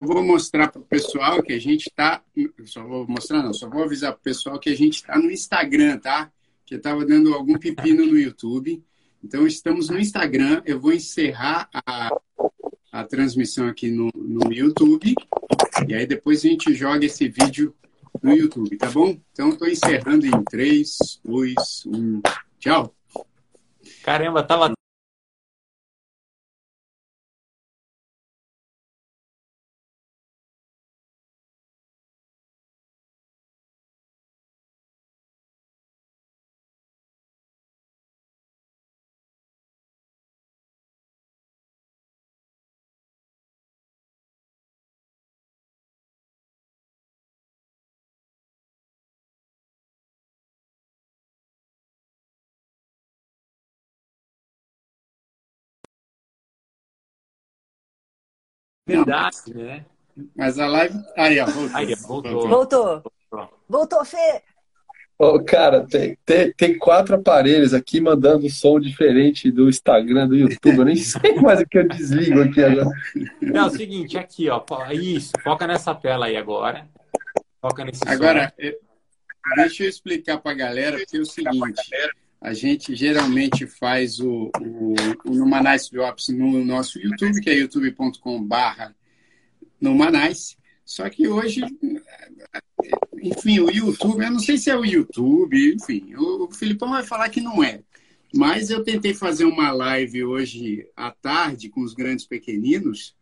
vou mostrar para o pessoal que a gente está. Só vou mostrar, não, só vou avisar para o pessoal que a gente está no Instagram, tá? Que estava dando algum pepino no YouTube. Então, estamos no Instagram. Eu vou encerrar a, a transmissão aqui no, no YouTube. E aí depois a gente joga esse vídeo no YouTube, tá bom? Então, estou encerrando em 3, 2, 1. Tchau. Caramba, tava Verdade, né? Mas a live. Aí, ó, voltou. Aí, voltou. Voltou. Voltou, Fê. Oh, cara, tem, tem, tem quatro aparelhos aqui mandando som diferente do Instagram, do YouTube. Eu nem sei mais o que eu desligo aqui agora. Não, é o seguinte, aqui, ó. Isso, foca nessa tela aí agora. Foca nesse Agora, som. deixa eu explicar para a galera, porque é o seguinte. A gente geralmente faz o, o, o Numanice Drops no nosso YouTube, que é youtube.com/barra Numanice. Só que hoje, enfim, o YouTube, eu não sei se é o YouTube, enfim, o Filipão vai falar que não é. Mas eu tentei fazer uma live hoje à tarde com os grandes pequeninos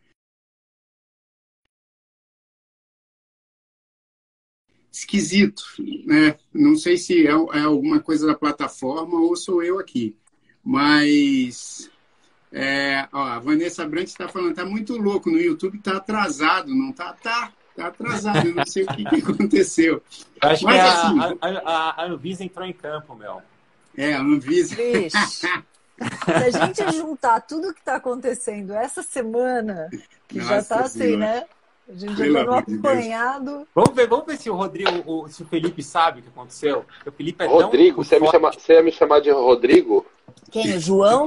esquisito, né? Não sei se é, é, alguma coisa da plataforma ou sou eu aqui, mas é, ó, a Vanessa Brandt está falando, tá muito louco no YouTube, está atrasado, não tá? Tá, tá atrasado, não sei o que, que aconteceu. Eu acho mas, que assim, a, a, a, Anvisa entrou em campo, meu. É, a Anvisa. Se a gente juntar tudo que está acontecendo essa semana, que Nossa já está assim, né? A gente já tá apanhado. Vamos ver, vamos ver se o Rodrigo, o, se o Felipe sabe o que aconteceu. Porque o Felipe é Rodrigo, você, me chama, você ia me chamar de Rodrigo? Quem? O João?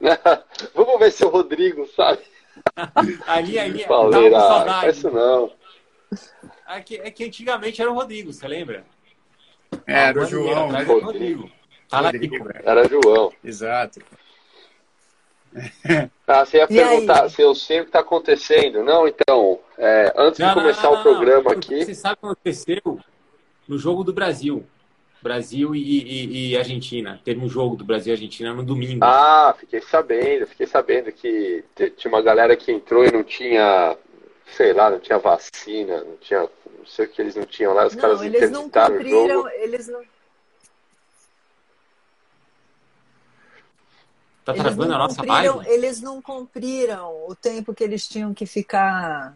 vamos ver se o Rodrigo sabe. ali, ali, Falei, tava com saudade. Isso não. É que, é que antigamente era o Rodrigo, você lembra? É, era o João. Era o Rodrigo. Fala aqui. Era João. Exato. Ah, você ia e perguntar aí? se eu sei o que está acontecendo. Não, então, é, antes não, de começar não, não, o programa aqui. Você sabe o que aconteceu no jogo do Brasil? Brasil e, e, e, Argentina. Teve um jogo do Brasil e Argentina no domingo. Ah, fiquei sabendo, fiquei sabendo que tinha uma galera que entrou e não tinha, sei lá, não tinha vacina, não tinha. Não sei o que eles não tinham lá, os caras eles não cumpriram, eles não Tá travando a nossa live? Eles não cumpriram o tempo que eles tinham que ficar.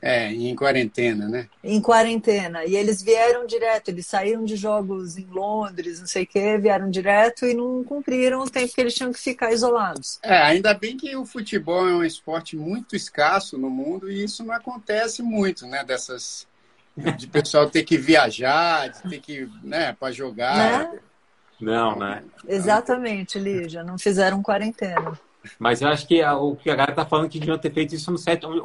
É, em quarentena, né? Em quarentena. E eles vieram direto, eles saíram de jogos em Londres, não sei o quê, vieram direto e não cumpriram o tempo que eles tinham que ficar isolados. É, ainda bem que o futebol é um esporte muito escasso no mundo e isso não acontece muito, né? Dessas. De pessoal ter que viajar, de ter que, né, para jogar. Né? Não, né? Exatamente, Lígia. Não fizeram quarentena. Mas eu acho que a, o que a galera tá falando que deviam ter feito isso no set. Onde...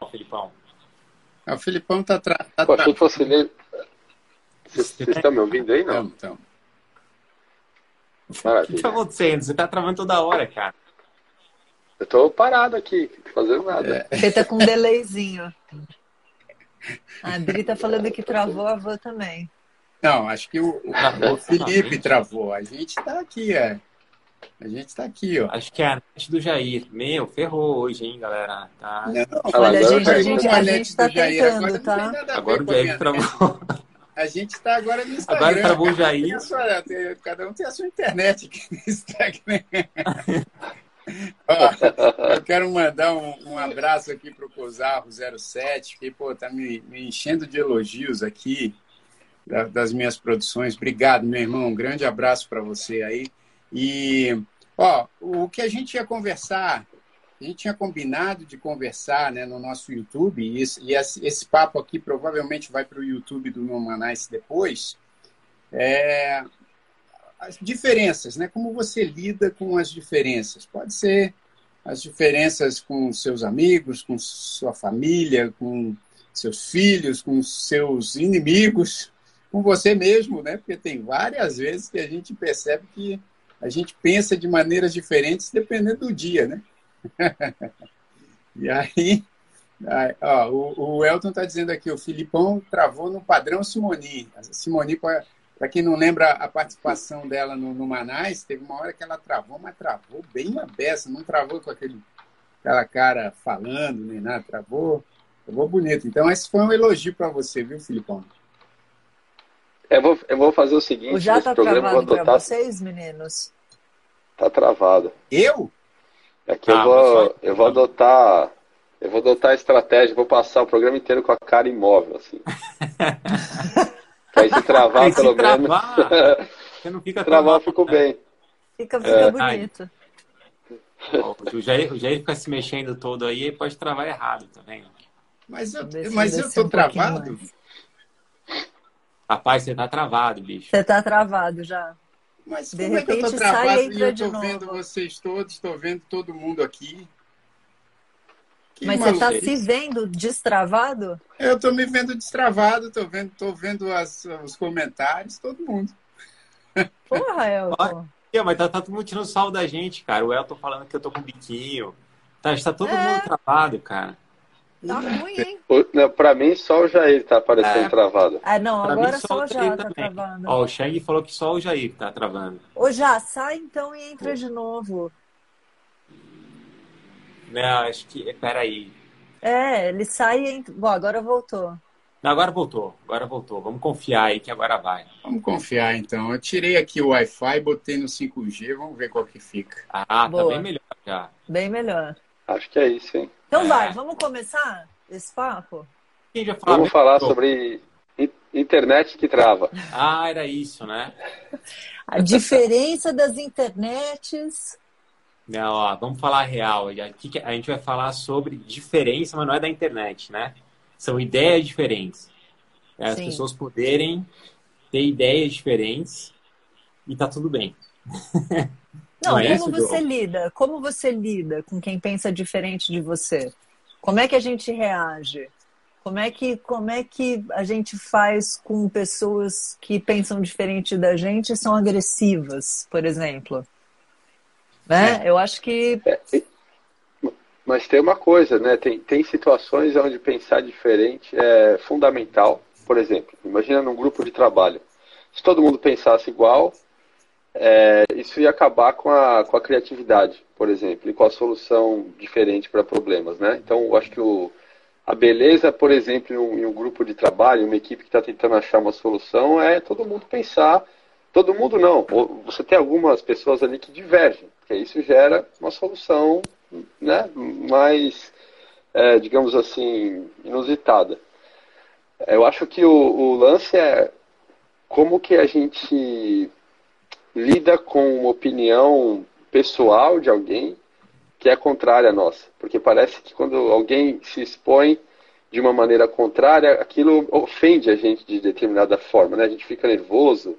O Filipão. Ah, o Filipão tá atrás. Tá Pô, achei que fosse nele. Vocês estão me ouvindo aí, não? Então. O que tá acontecendo? Você tá travando toda hora, cara. Eu tô parado aqui, fazendo nada. É. Você tá com um delayzinho. A Adri tá falando que travou a avó também. Não, acho que o, o, o Felipe travou. A gente tá aqui, é. A gente tá aqui, ó. Acho que é a net do Jair. Meu, ferrou hoje, hein, galera? Tá... Não, Olha, gente, a gente, a gente tá tentando, agora tá? Agora o Jair travou. A gente está agora no Instagram. Agora o Jair. cada um tem a sua internet aqui no Instagram. Ó, eu quero mandar um, um abraço aqui para o Cosarro07, que pô, tá me, me, enchendo de elogios aqui da, das minhas produções. Obrigado, meu irmão. Um grande abraço para você aí. E ó, o que a gente ia conversar a gente tinha combinado de conversar né, no nosso YouTube, e esse, e esse, papo aqui provavelmente vai para o YouTube do Nomanice depois. É, as diferenças, né? Como você lida com as diferenças? Pode ser as diferenças com seus amigos, com sua família, com seus filhos, com seus inimigos, com você mesmo, né? Porque tem várias vezes que a gente percebe que a gente pensa de maneiras diferentes dependendo do dia, né? e aí, aí ó, o, o Elton está dizendo aqui, o Filipão travou no padrão Simoni. A Simoni, para quem não lembra a participação dela no, no Manais, teve uma hora que ela travou, mas travou bem a beça, não travou com aquele, aquela cara falando, nem nada, travou, travou bonito. Então, esse foi um elogio para você, viu, Filipão? Eu vou, eu vou fazer o seguinte. O já está travado para vocês, meninos? Tá travado. Eu? É que ah, eu, vou, eu vou adotar. Eu vou adotar a estratégia, vou passar o programa inteiro com a cara imóvel, assim. aí se travar, aí, pelo se menos. Travar, você não fica travar, eu fico bem. Fica, fica é. bonito. o, Jair, o Jair fica se mexendo todo aí e pode travar errado também. Mas eu, mas eu tô um travado. Rapaz, você tá travado, bicho. Você tá travado já. Mas de como repente, é que eu tô travado e eu tô vendo vocês todos, estou vendo todo mundo aqui? Que Mas você está se vendo destravado? Eu estou me vendo destravado, estou vendo, tô vendo as, os comentários, todo mundo. Porra, Elton. mas tá, tá todo mundo tirando sal da gente, cara. O Elton falando que eu tô com biquinho. Tá, está todo é. mundo travado, cara. Tá ruim, hein? Não, pra mim, só o Jair tá aparecendo é. travado. Ah, não, pra agora mim, só, só o Jair tá também. travando. Ó, o Shang falou que só o Jair tá travando. Ô, já, sai então e entra de novo. Não, acho que. Peraí. É, ele sai e entra. Bom, agora voltou. Não, agora voltou, agora voltou. Vamos confiar aí que agora vai. Vamos confiar então. Eu tirei aqui o Wi-Fi, botei no 5G, vamos ver qual que fica. Ah, tá Boa. tá bem melhor já. Bem melhor. Acho que é isso, hein? Então é. vai, vamos começar esse papo? Quem já falou? Vamos falar sobre internet que trava. Ah, era isso, né? A diferença das internets. Não, ó, vamos falar real. Aqui a gente vai falar sobre diferença, mas não é da internet, né? São ideias diferentes. É, as Sim. pessoas poderem ter ideias diferentes e tá tudo bem. Não, não é como isso, você lida? Como você lida com quem pensa diferente de você? Como é que a gente reage? Como é que, como é que a gente faz com pessoas que pensam diferente da gente e são agressivas, por exemplo? Né? É. Eu acho que. É, mas tem uma coisa, né? Tem, tem situações onde pensar diferente é fundamental. Por exemplo, imagina num grupo de trabalho. Se todo mundo pensasse igual, é, isso ia acabar com a, com a criatividade, por exemplo, e com a solução diferente para problemas, né? Então, eu acho que o, a beleza, por exemplo, em um, em um grupo de trabalho, uma equipe que está tentando achar uma solução, é todo mundo pensar, todo mundo não, você tem algumas pessoas ali que divergem, porque isso gera uma solução, né, mais, é, digamos assim, inusitada. Eu acho que o, o lance é como que a gente lida com uma opinião pessoal de alguém que é contrária à nossa. Porque parece que quando alguém se expõe de uma maneira contrária, aquilo ofende a gente de determinada forma. Né? A gente fica nervoso,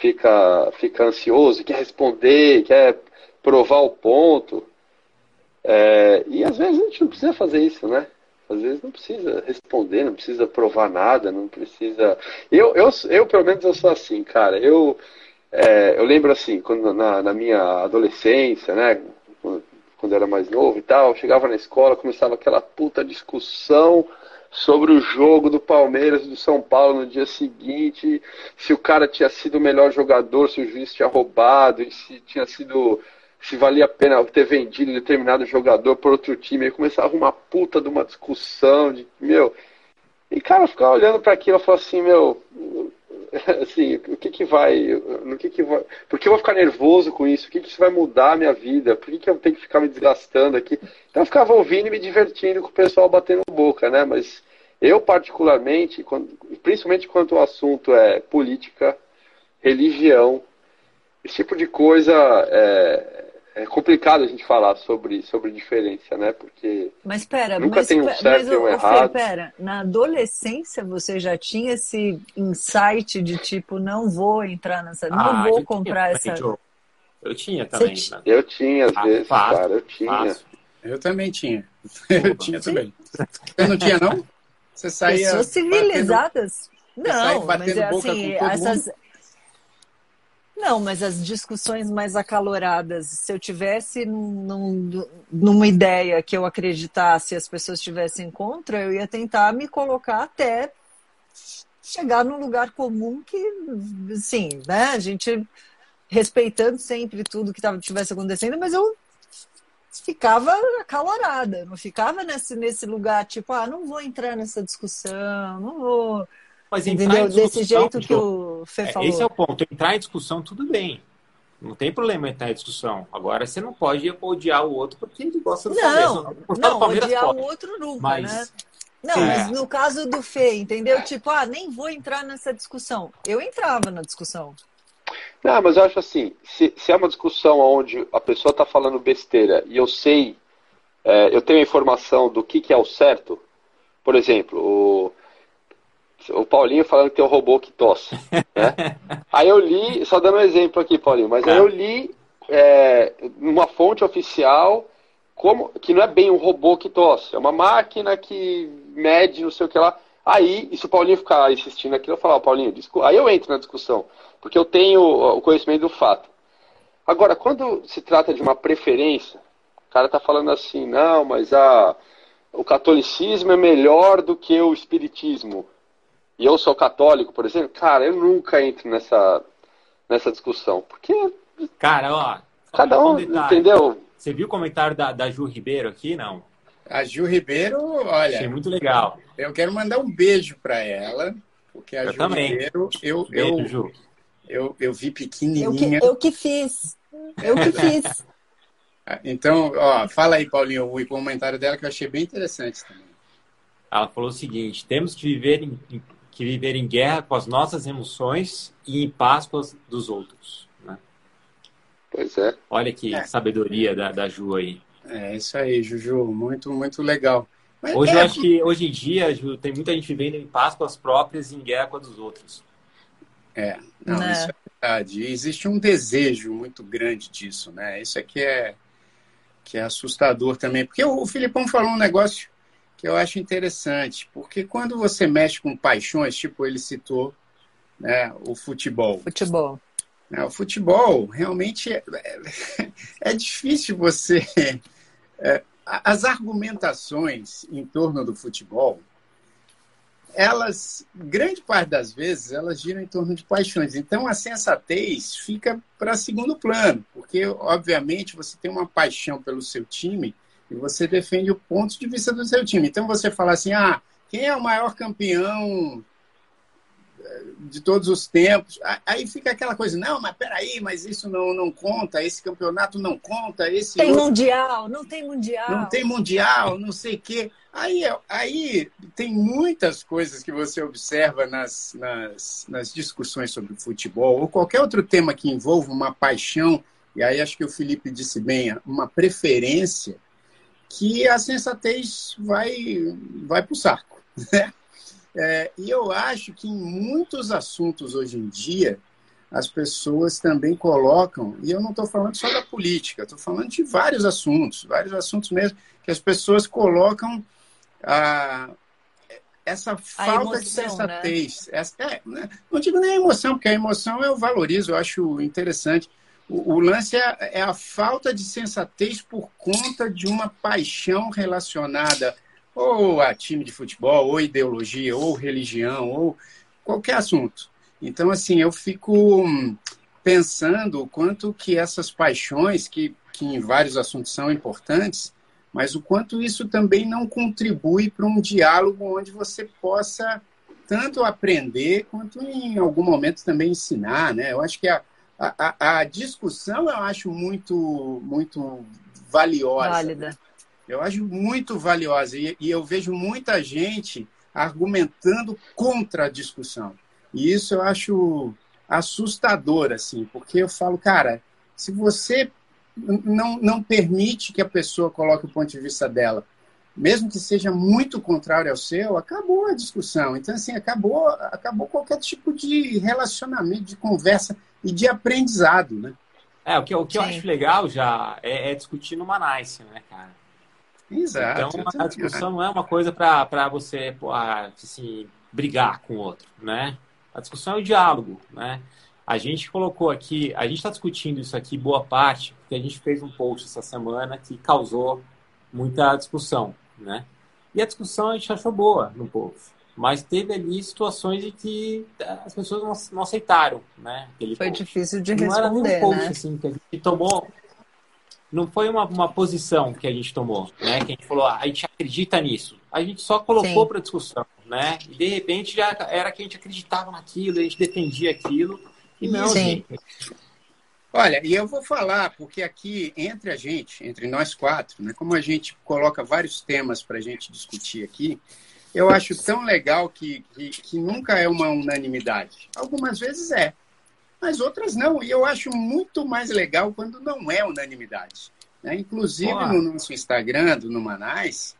fica, fica ansioso, quer responder, quer provar o ponto. É, e às vezes a gente não precisa fazer isso, né? Às vezes não precisa responder, não precisa provar nada, não precisa. Eu, eu, eu pelo menos, eu sou assim, cara. Eu, é, eu lembro assim, quando na, na, minha adolescência, né, quando, quando era mais novo e tal, chegava na escola, começava aquela puta discussão sobre o jogo do Palmeiras e do São Paulo no dia seguinte, se o cara tinha sido o melhor jogador, se o juiz tinha roubado, e se tinha sido se valia a pena ter vendido determinado jogador por outro time, aí começava uma puta de uma discussão de, meu, e cara, eu ficava olhando para aquilo e falava assim, meu, assim, o que que vai, no que que vai, por que eu vou ficar nervoso com isso? O que que isso vai mudar a minha vida? Por que que eu tenho que ficar me desgastando aqui? Então eu ficava ouvindo e me divertindo com o pessoal batendo boca, né? Mas eu particularmente, quando, principalmente quando o assunto é política, religião, esse tipo de coisa, é, é complicado a gente falar sobre, sobre diferença, né? Porque mas pera, nunca mas, tem um certo e um errado. Fê, pera, na adolescência você já tinha esse insight de tipo, não vou entrar nessa, não ah, vou comprar tinha, essa. Eu, eu tinha também. Né? Eu tinha, às ah, vezes, fácil, cara, eu tinha. Fácil. Eu também tinha. Eu tinha também. Você não tinha, não? Você saía. Pessoas civilizadas. Batendo, não, mas é assim, essas. Mundo? Não, mas as discussões mais acaloradas, se eu tivesse num, numa ideia que eu acreditasse as pessoas estivessem contra, eu ia tentar me colocar até chegar num lugar comum que, sim, né, a gente respeitando sempre tudo que estivesse acontecendo, mas eu ficava acalorada, não ficava nesse, nesse lugar, tipo, ah, não vou entrar nessa discussão, não vou. Mas entendeu? Desse jeito que o Fê é, falou. Esse é o ponto. Entrar em discussão, tudo bem. Não tem problema entrar em discussão. Agora, você não pode odiar o outro porque ele gosta do não, Palmeiras. Não, não odiar pode. o outro nunca, mas... né? Não, é. mas no caso do Fê, entendeu? Tipo, ah, nem vou entrar nessa discussão. Eu entrava na discussão. Não, mas eu acho assim, se, se é uma discussão onde a pessoa está falando besteira e eu sei, é, eu tenho a informação do que, que é o certo, por exemplo, o, o Paulinho falando que tem um robô que tosse. Né? aí eu li, só dando um exemplo aqui, Paulinho, mas aí eu li é, numa fonte oficial como que não é bem um robô que tosse, é uma máquina que mede não sei o que lá. Aí, e se o Paulinho ficar insistindo aqui, eu falar, oh, Paulinho, aí eu entro na discussão porque eu tenho o conhecimento do fato. Agora, quando se trata de uma preferência, o cara está falando assim, não, mas a, o catolicismo é melhor do que o espiritismo. E eu sou católico, por exemplo, cara, eu nunca entro nessa, nessa discussão. Porque. Cara, ó. Cada um, entendeu? Você viu o comentário da, da Ju Ribeiro aqui, não? A Ju Ribeiro, olha. Achei muito legal. Eu quero mandar um beijo para ela, porque a eu Ju também. Ribeiro, eu, beijo, eu, Ju. Eu, eu vi pequenininha. Eu que, eu que fiz. Eu que fiz. então, ó, fala aí, Paulinho, o comentário dela que eu achei bem interessante também. Ela falou o seguinte: temos que viver em, que viver em guerra com as nossas emoções e em paz com as dos outros. Né? Pois é. Olha que é. sabedoria da, da Ju aí. É isso aí, Juju, muito, muito legal. Mas hoje é... eu acho que hoje em dia, Ju, tem muita gente vivendo em paz com as próprias e em guerra com a dos outros. É, não, né? isso é verdade. E existe um desejo muito grande disso, né? Isso aqui é que é assustador também. Porque o, o Filipão falou um negócio que eu acho interessante, porque quando você mexe com paixões, tipo ele citou, né, o futebol. Futebol. Né, o futebol realmente é, é, é difícil você. É, as argumentações em torno do futebol elas, grande parte das vezes, elas giram em torno de paixões. Então, a sensatez fica para segundo plano, porque, obviamente, você tem uma paixão pelo seu time e você defende o ponto de vista do seu time. Então, você fala assim: ah, quem é o maior campeão de todos os tempos. Aí fica aquela coisa, não, mas peraí, mas isso não, não conta, esse campeonato não conta, esse. Tem outro... mundial, não tem mundial. Não tem mundial, não sei o quê. Aí, aí tem muitas coisas que você observa nas, nas, nas discussões sobre futebol, ou qualquer outro tema que envolva uma paixão, e aí acho que o Felipe disse bem, uma preferência, que a sensatez vai, vai para o saco. Né? É, e eu acho que em muitos assuntos hoje em dia, as pessoas também colocam, e eu não estou falando só da política, estou falando de vários assuntos, vários assuntos mesmo, que as pessoas colocam a, essa falta emoção, de sensatez. Né? Essa, é, né? não digo nem a emoção, porque a emoção eu valorizo, eu acho interessante. O, o lance é, é a falta de sensatez por conta de uma paixão relacionada ou a time de futebol, ou ideologia, ou religião, ou qualquer assunto. Então, assim, eu fico pensando o quanto que essas paixões, que, que em vários assuntos são importantes, mas o quanto isso também não contribui para um diálogo onde você possa tanto aprender quanto em algum momento também ensinar, né? Eu acho que a, a, a discussão eu acho muito muito valiosa. Válida. Eu acho muito valiosa e, e eu vejo muita gente argumentando contra a discussão. E isso eu acho assustador, assim, porque eu falo, cara, se você não, não permite que a pessoa coloque o ponto de vista dela, mesmo que seja muito contrário ao seu, acabou a discussão. Então, assim, acabou, acabou qualquer tipo de relacionamento, de conversa e de aprendizado, né? É, o que, o que eu acho legal já é, é discutir numa nice, né, cara? Exato. Então, a discussão não é uma coisa para você pô, assim, brigar com o outro, né? A discussão é o diálogo, né? A gente colocou aqui, a gente está discutindo isso aqui boa parte, porque a gente fez um post essa semana que causou muita discussão, né? E a discussão a gente achou boa no post. Mas teve ali situações em que as pessoas não, não aceitaram, né? Foi post. difícil de não responder, não era um post, né? assim, que a gente tomou... Não foi uma, uma posição que a gente tomou, né? Que a gente falou, ah, a gente acredita nisso. A gente só colocou para discussão, né? E de repente já era que a gente acreditava naquilo, a gente defendia aquilo. E não, Sim. gente. Olha, e eu vou falar, porque aqui entre a gente, entre nós quatro, né, como a gente coloca vários temas para a gente discutir aqui, eu acho tão legal que, que, que, nunca é uma unanimidade. Algumas vezes é, mas outras não. E eu acho muito mais legal quando não é unanimidade. Né? Inclusive no nosso Instagram, do Numanais,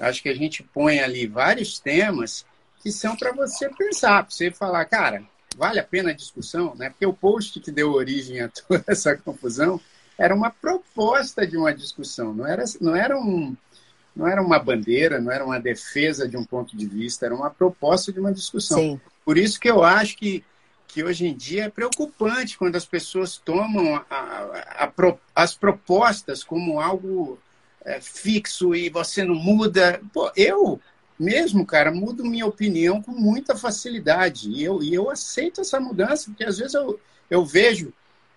acho que a gente põe ali vários temas que são para você pensar, para você falar, cara, vale a pena a discussão, né? Porque o post que deu origem a toda essa confusão era uma proposta de uma discussão, não era, não era um não era uma bandeira, não era uma defesa de um ponto de vista, era uma proposta de uma discussão. Sim. Por isso que eu acho que, que hoje em dia é preocupante quando as pessoas tomam a, a, a, as propostas como algo é, fixo e você não muda. Pô, eu mesmo, cara, mudo minha opinião com muita facilidade. E eu, e eu aceito essa mudança, porque às vezes eu, eu vejo,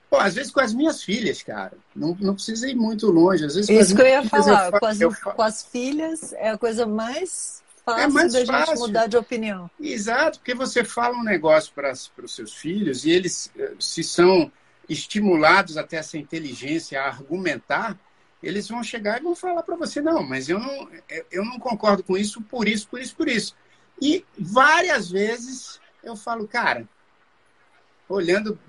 pô, às vezes com as minhas filhas, cara, não, não precisa ir muito longe. Às vezes, Isso que eu ia falar, eu, com, as, eu, com as filhas é a coisa mais fácil é mais da fácil. gente mudar de opinião. Exato, porque você fala um negócio para os seus filhos e eles eh, se são estimulados até essa inteligência a argumentar, eles vão chegar e vão falar para você, não, mas eu não, eu não concordo com isso por isso, por isso, por isso. E várias vezes eu falo, cara, olhando,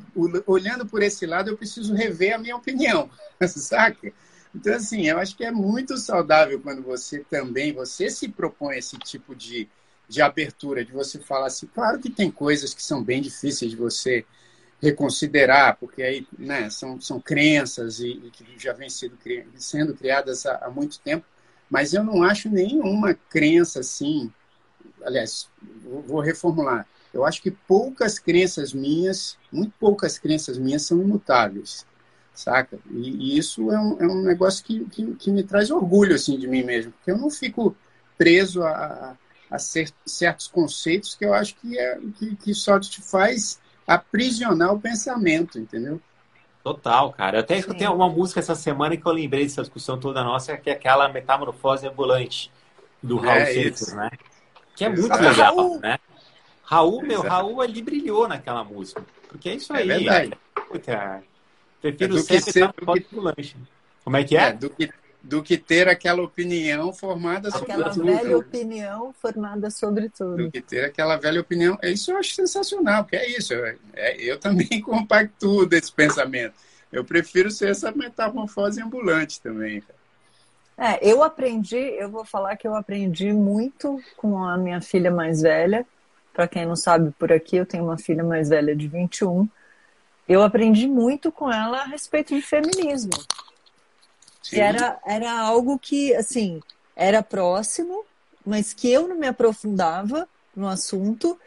olhando por esse lado, eu preciso rever a minha opinião, saca? Então, assim, eu acho que é muito saudável quando você também, você se propõe esse tipo de, de abertura, de você falar assim, claro que tem coisas que são bem difíceis de você reconsiderar, porque aí né, são, são crenças e, e que já vêm sendo, sendo criadas há, há, muito tempo, mas eu não acho nenhuma crença assim. Aliás, vou, reformular. Eu acho que poucas crenças minhas, muito poucas crenças minhas são imutáveis, saca? E, e isso é um, é um negócio que, que, que, me traz orgulho assim de mim mesmo, porque eu não fico preso a, a, a certos conceitos que eu acho que, é, que, que só te faz aprisionar o pensamento, entendeu? Total, cara. Eu até escutei uma música essa semana que eu lembrei dessa discussão toda nossa, que é aquela Metamorfose Ambulante, do Raul é Seixas, né? Que é muito Exato. legal, Raul. né? Raul, meu, Exato. Raul ali brilhou naquela música. Porque é isso é aí. É verdade. Puta, prefiro é ser Metamorfose que... Ambulante. Como é que é? é do que do que ter aquela opinião formada sobre aquela tudo. Aquela velha opinião formada sobre tudo. Do que ter aquela velha opinião. Isso eu acho sensacional, porque é isso. Eu, é, eu também compactuo desse pensamento. Eu prefiro ser essa metamorfose ambulante também. É, eu aprendi, eu vou falar que eu aprendi muito com a minha filha mais velha. Para quem não sabe, por aqui eu tenho uma filha mais velha de 21. Eu aprendi muito com ela a respeito de feminismo. Sim. Era, era algo que, assim, era próximo, mas que eu não me aprofundava no assunto.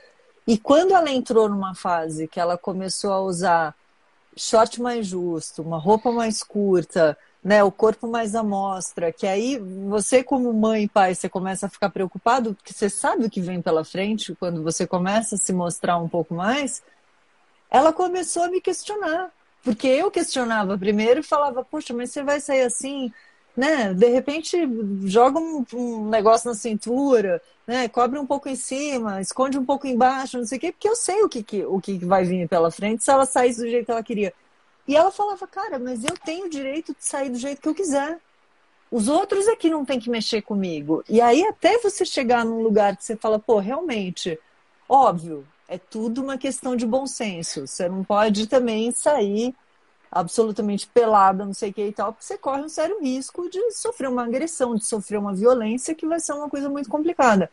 E quando ela entrou numa fase que ela começou a usar short mais justo, uma roupa mais curta, né, o corpo mais à mostra, que aí você como mãe e pai, você começa a ficar preocupado, porque você sabe o que vem pela frente quando você começa a se mostrar um pouco mais, ela começou a me questionar. Porque eu questionava primeiro e falava, poxa, mas você vai sair assim, né? De repente joga um, um, negócio na cintura, né? Cobre um pouco em cima, esconde um pouco embaixo, não sei o quê, porque eu sei o que, que, o que vai vir pela frente se ela saísse do jeito que ela queria. E ela falava, cara, mas eu tenho o direito de sair do jeito que eu quiser. Os outros é que não tem que mexer comigo. E aí, até você chegar num lugar que você fala, pô, realmente, óbvio, é tudo uma questão de bom senso. Você não pode também sair absolutamente pelada, não sei o que e tal, porque você corre um sério risco de sofrer uma agressão, de sofrer uma violência que vai ser uma coisa muito complicada.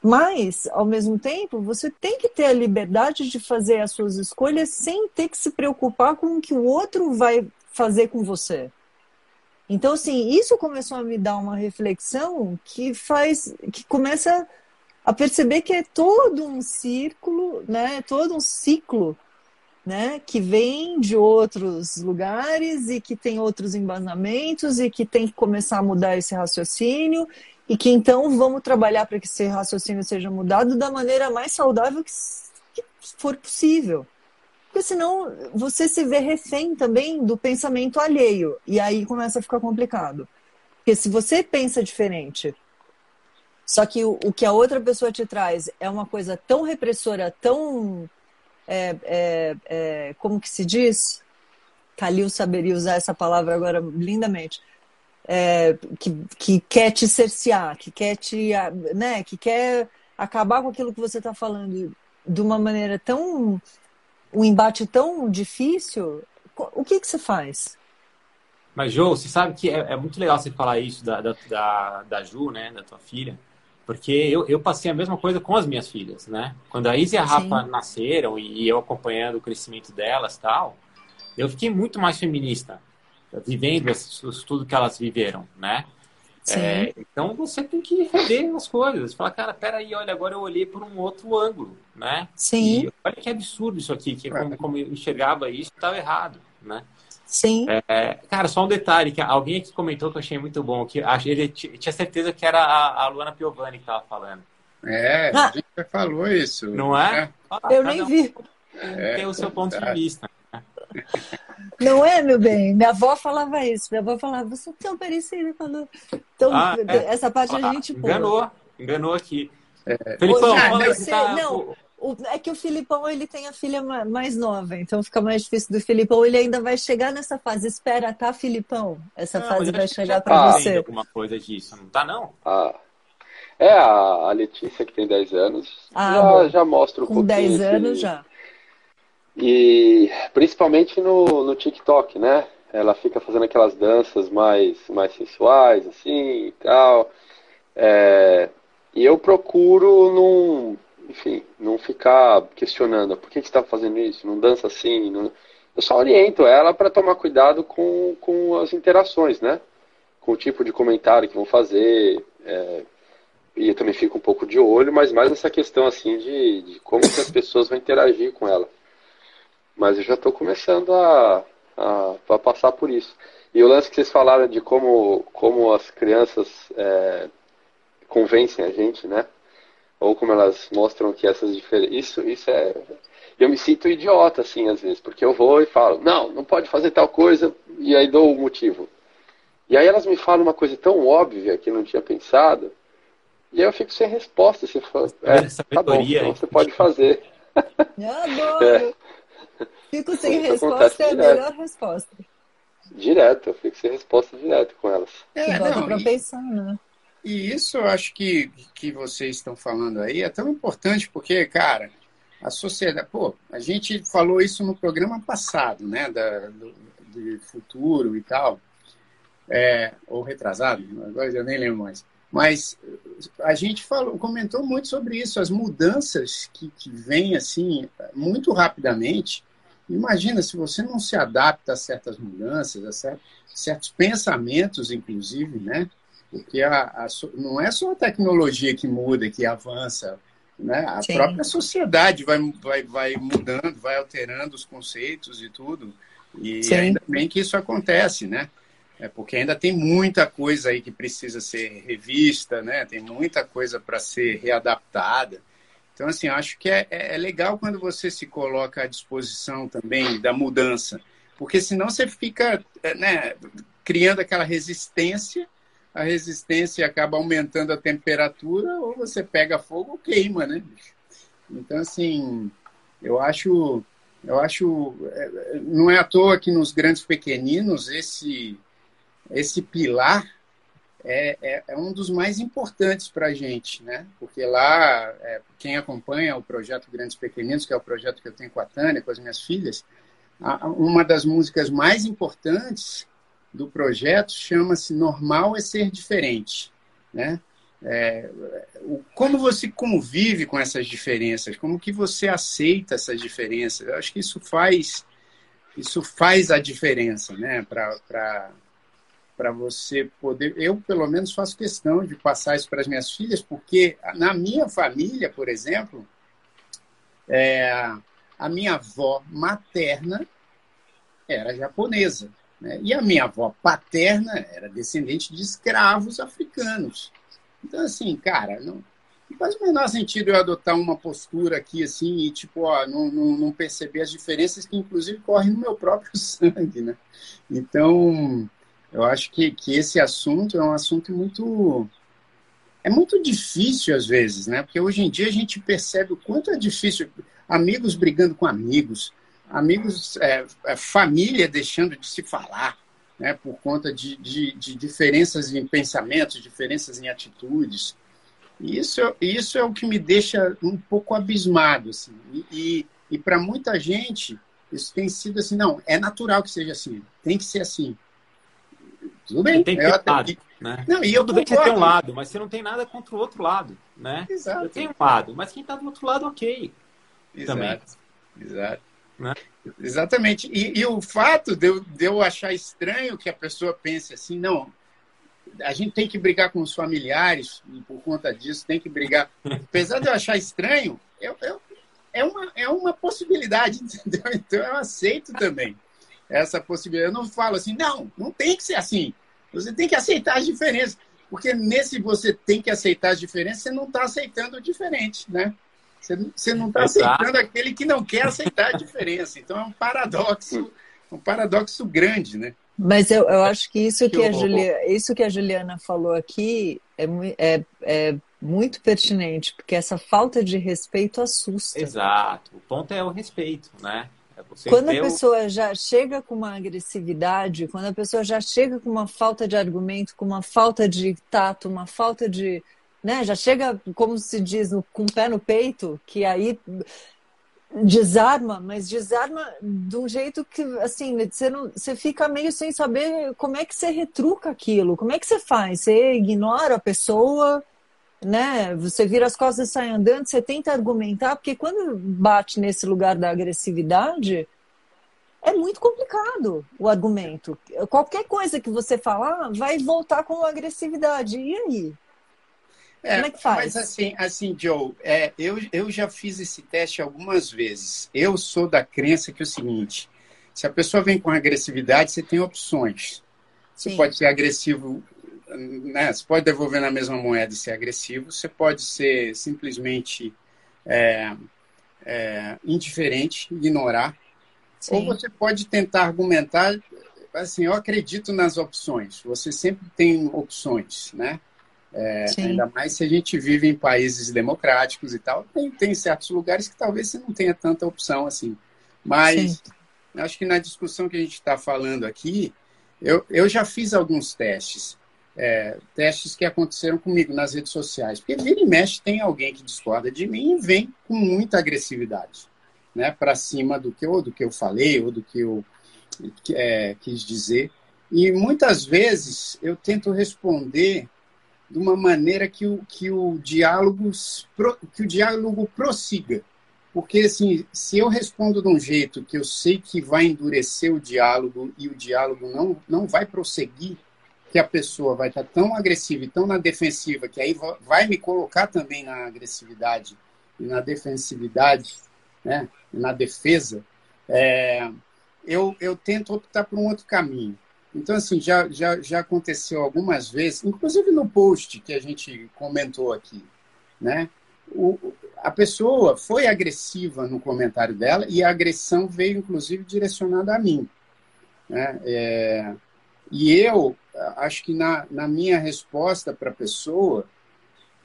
Mas, ao mesmo tempo, você tem que ter a liberdade de fazer as suas escolhas sem ter que se preocupar com o que o outro vai fazer com você. Então, assim, isso começou a me dar uma reflexão que faz, que começa a perceber que é todo um círculo, né? Todo um ciclo, né? Que vem de outros lugares e que tem outros embasamentos e que tem que começar a mudar esse raciocínio e que então vamos trabalhar para que esse raciocínio seja mudado da maneira mais saudável que, que for possível. Porque senão você se vê refém também do pensamento alheio. E aí começa a ficar complicado. Porque se você pensa diferente, só que o, o que a outra pessoa te traz é uma coisa tão repressora, tão. É, é, é, como que se diz? Calil saberia usar essa palavra agora lindamente. É, que, que quer te cercear, que quer te. Né, que quer acabar com aquilo que você está falando de uma maneira tão um embate tão difícil, o que, que você faz? Mas, Jô, você sabe que é, é muito legal você falar isso da, da, da, da, Ju, né, da tua filha, porque eu, eu passei a mesma coisa com as minhas filhas, né? Quando a Isa e a Rafa Sim. nasceram e eu acompanhando o crescimento delas tal, eu fiquei muito mais feminista, vivendo tudo que elas viveram, né? É, então você tem que rever as coisas. Falar, cara, peraí, olha, agora eu olhei por um outro ângulo, né? Sim. E olha que absurdo isso aqui, que como, como eu enxergava isso, estava errado, né? Sim. É, cara, só um detalhe, que alguém aqui comentou que eu achei muito bom, que ele tinha certeza que era a, a Luana Piovani que estava falando. É, ah. a gente já falou isso. Não é? é. Ah, eu nem vi. Tem o seu ponto de vista. Não é, meu bem? Minha avó falava isso. Minha avó falava, você tem um parecido quando. Então, ah, é. essa parte ah, a gente Enganou, enganou aqui. É. Felipão, ah, fala você, tá... não, o, é que o Filipão ele tem a filha mais nova, então fica mais difícil do Filipão. Ele ainda vai chegar nessa fase. Espera, tá, Filipão? Essa não, fase vai chegar para você. alguma coisa disso, não tá, não? Ah. É, a Letícia, que tem 10 anos, ah, já, já mostra um Com pouquinho. Com 10 anos já. E principalmente no, no TikTok, né? Ela fica fazendo aquelas danças mais, mais sensuais, assim e tal. É, e eu procuro não, enfim, não ficar questionando por que, que você está fazendo isso, não dança assim. Não... Eu só oriento ela para tomar cuidado com, com as interações, né? Com o tipo de comentário que vão fazer. É, e eu também fico um pouco de olho, mas mais essa questão assim de, de como que as pessoas vão interagir com ela. Mas eu já estou começando a, a, a, passar por isso. E o lance que vocês falaram de como, como as crianças é, convencem a gente, né? Ou como elas mostram que essas diferenças. Isso, isso é. Eu me sinto idiota, assim, às vezes, porque eu vou e falo, não, não pode fazer tal coisa, e aí dou o motivo. E aí elas me falam uma coisa tão óbvia que eu não tinha pensado, e aí eu fico sem resposta. Você fala, é, tá bom, então você pode fazer. Eu adoro! É. Fico sem Isso resposta é a melhor resposta. Direto, eu fico sem resposta direto com elas. É, bota para pensar, né? E isso eu acho que, que vocês estão falando aí é tão importante, porque, cara, a sociedade. Pô, a gente falou isso no programa passado, né? Da, do, futuro e tal. É, ou retrasado, agora eu nem lembro mais. Mas a gente falou, comentou muito sobre isso, as mudanças que, que vêm assim muito rapidamente Imagina se você não se adapta a certas mudanças, a certos pensamentos, inclusive, né? Porque a, a, não é só a tecnologia que muda, que avança, né? A Sim. própria sociedade vai, vai, vai mudando, vai alterando os conceitos e tudo. E Sim. ainda bem que isso acontece, né? É porque ainda tem muita coisa aí que precisa ser revista, né? Tem muita coisa para ser readaptada. Então, assim, acho que é, é, é legal quando você se coloca à disposição também da mudança, porque senão você fica é, né, criando aquela resistência, a resistência acaba aumentando a temperatura, ou você pega fogo ou queima, né? Então, assim, eu acho, eu acho, é, não é à toa que nos grandes pequeninos esse esse pilar é, é, é, um dos mais importantes para a gente, né? Porque lá, é, quem acompanha o projeto Grandes Pequeninos, que é o projeto que eu tenho com a Tânia, com as minhas filhas, uma das músicas mais importantes do projeto chama-se Normal é Ser Diferente. Né? É, como você convive com essas diferenças? Como que você aceita essas diferenças? Eu acho que isso faz isso faz a diferença, né? Para você poder. Eu, pelo menos, faço questão de passar isso para as minhas filhas, porque na minha família, por exemplo, é, a minha avó materna era japonesa. Né? E a minha avó paterna era descendente de escravos africanos. Então, assim, cara, não, não faz o menor sentido eu adotar uma postura aqui, assim, e, tipo, ó, não, não, não perceber as diferenças que, inclusive, correm no meu próprio sangue, né? Então, eu acho que, que esse assunto é um assunto muito. É muito difícil às vezes, né? Porque hoje em dia a gente percebe o quanto é difícil. Amigos brigando com amigos, amigos, é, é, família deixando de se falar, né? Por conta de, de, de diferenças em pensamentos, diferenças em atitudes. E isso, isso é o que me deixa um pouco abismado, assim. E, e, e para muita gente, isso tem sido assim, não, é natural que seja assim, tem que ser assim. Tudo bem. Tem que ter um lado, né? Não, e eu Tudo bem que você tem um lado, mas você não tem nada contra o outro lado, né? Exato. Eu tenho um lado, mas quem está do outro lado, ok. Exato. Também. Exato. Né? Exatamente. E, e, o fato de eu, de eu achar estranho que a pessoa pense assim, não, a gente tem que brigar com os familiares, e por conta disso tem que brigar. Apesar de eu achar estranho, eu, eu, é, uma, é uma possibilidade, entendeu? Então eu aceito também essa possibilidade. Eu não falo assim, não, não tem que ser assim. Você tem que aceitar as diferenças. Porque nesse você tem que aceitar as diferenças, você não está aceitando o diferente, né? Você, você não está aceitando aquele que não quer aceitar a diferença. Então é um paradoxo, um paradoxo grande, né? Mas eu, eu acho que isso que, a Juliana, isso que a Juliana falou aqui é, é, é muito pertinente, porque essa falta de respeito assusta. Exato. O ponto é o respeito, né? Você quando a pessoa já chega com uma agressividade, quando a pessoa já chega com uma falta de argumento, com uma falta de tato, uma falta de. Né, já chega, como se diz, com o pé no peito, que aí desarma, mas desarma de um jeito que, assim, você, não, você fica meio sem saber como é que você retruca aquilo, como é que você faz? Você ignora a pessoa, né? Você vira as costas e sai andando, você tenta argumentar, porque quando bate nesse lugar da agressividade, é muito complicado o argumento. Qualquer coisa que você falar vai voltar com agressividade. E aí? É, Como é que faz? Mas assim, assim Joe, é, eu, eu já fiz esse teste algumas vezes. Eu sou da crença que é o seguinte: se a pessoa vem com agressividade, você tem opções. Você Sim. pode ser agressivo né, você pode devolver na mesma moeda e ser agressivo, você pode ser simplesmente é, é, indiferente, ignorar, Sim. ou você pode tentar argumentar, assim, eu acredito nas opções, você sempre tem opções, né? É, ainda mais se a gente vive em países democráticos e tal, tem, tem certos lugares que talvez você não tenha tanta opção assim. Mas Sim. acho que na discussão que a gente está falando aqui, eu, eu já fiz alguns testes é, testes que aconteceram comigo nas redes sociais. Porque vira e mexe tem alguém que discorda de mim e vem com muita agressividade né, para cima do que, ou do que eu falei ou do que eu é, quis dizer. E muitas vezes eu tento responder de uma maneira que o, que o, diálogo, que o diálogo prossiga. Porque, assim, se eu respondo de um jeito que eu sei que vai endurecer o diálogo e o diálogo não, não vai prosseguir, que a pessoa vai estar tão agressiva e tão na defensiva, que aí vai me colocar também na agressividade e na defensividade, né, na defesa, é, eu, eu tento optar por um outro caminho. Então, assim, já, já, já aconteceu algumas vezes, inclusive no post que a gente comentou aqui, né? O, a pessoa foi agressiva no comentário dela e a agressão veio, inclusive, direcionada a mim. Né? É, e eu acho que na, na minha resposta para a pessoa,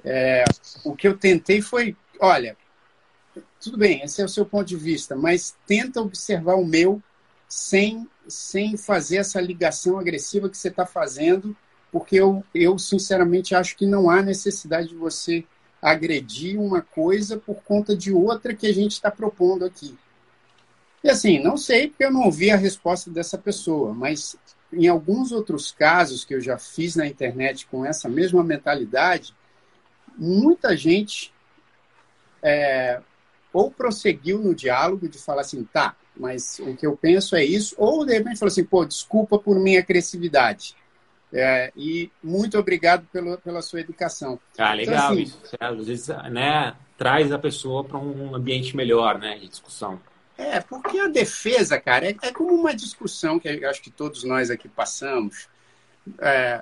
é, o que eu tentei foi: olha, tudo bem, esse é o seu ponto de vista, mas tenta observar o meu sem, sem fazer essa ligação agressiva que você está fazendo, porque eu, eu, sinceramente, acho que não há necessidade de você agredir uma coisa por conta de outra que a gente está propondo aqui. E assim, não sei porque eu não ouvi a resposta dessa pessoa, mas em alguns outros casos que eu já fiz na internet com essa mesma mentalidade, muita gente é, ou prosseguiu no diálogo de falar assim, tá, mas o que eu penso é isso, ou de repente falou assim, pô, desculpa por minha agressividade. É, e muito obrigado pelo, pela sua educação. Ah, então, legal então, assim, isso. Às vezes, né, traz a pessoa para um ambiente melhor, né, de discussão. É, porque a defesa, cara, é, é como uma discussão que eu acho que todos nós aqui passamos. É,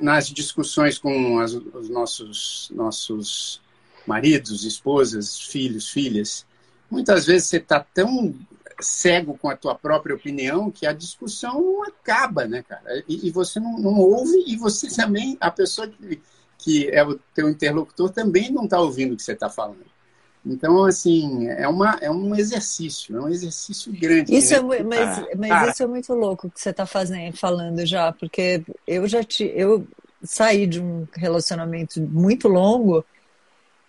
nas discussões com as, os nossos, nossos maridos, esposas, filhos, filhas, muitas vezes você está tão cego com a tua própria opinião que a discussão não acaba, né, cara? E, e você não, não, ouve e você também, a pessoa que, que é o teu interlocutor também não está ouvindo o que você está falando. Então, assim, é, uma, é um exercício, é um exercício grande. Isso né? é, mas ah, mas isso é muito louco que você está fazendo, falando já, porque eu já te, eu saí de um relacionamento muito longo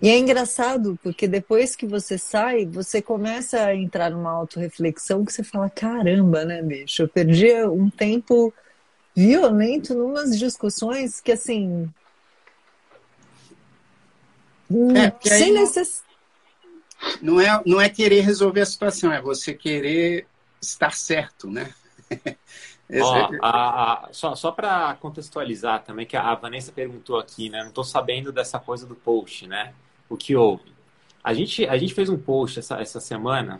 e é engraçado, porque depois que você sai, você começa a entrar numa autorreflexão que você fala, caramba, né, bicho? Eu perdi um tempo violento numas discussões que, assim... É, sem necessidade não é, não é querer resolver a situação, é você querer estar certo, né? Ó, a, a, só só para contextualizar também, que a Vanessa perguntou aqui, né? Não estou sabendo dessa coisa do post, né? O que houve? A gente, a gente fez um post essa, essa semana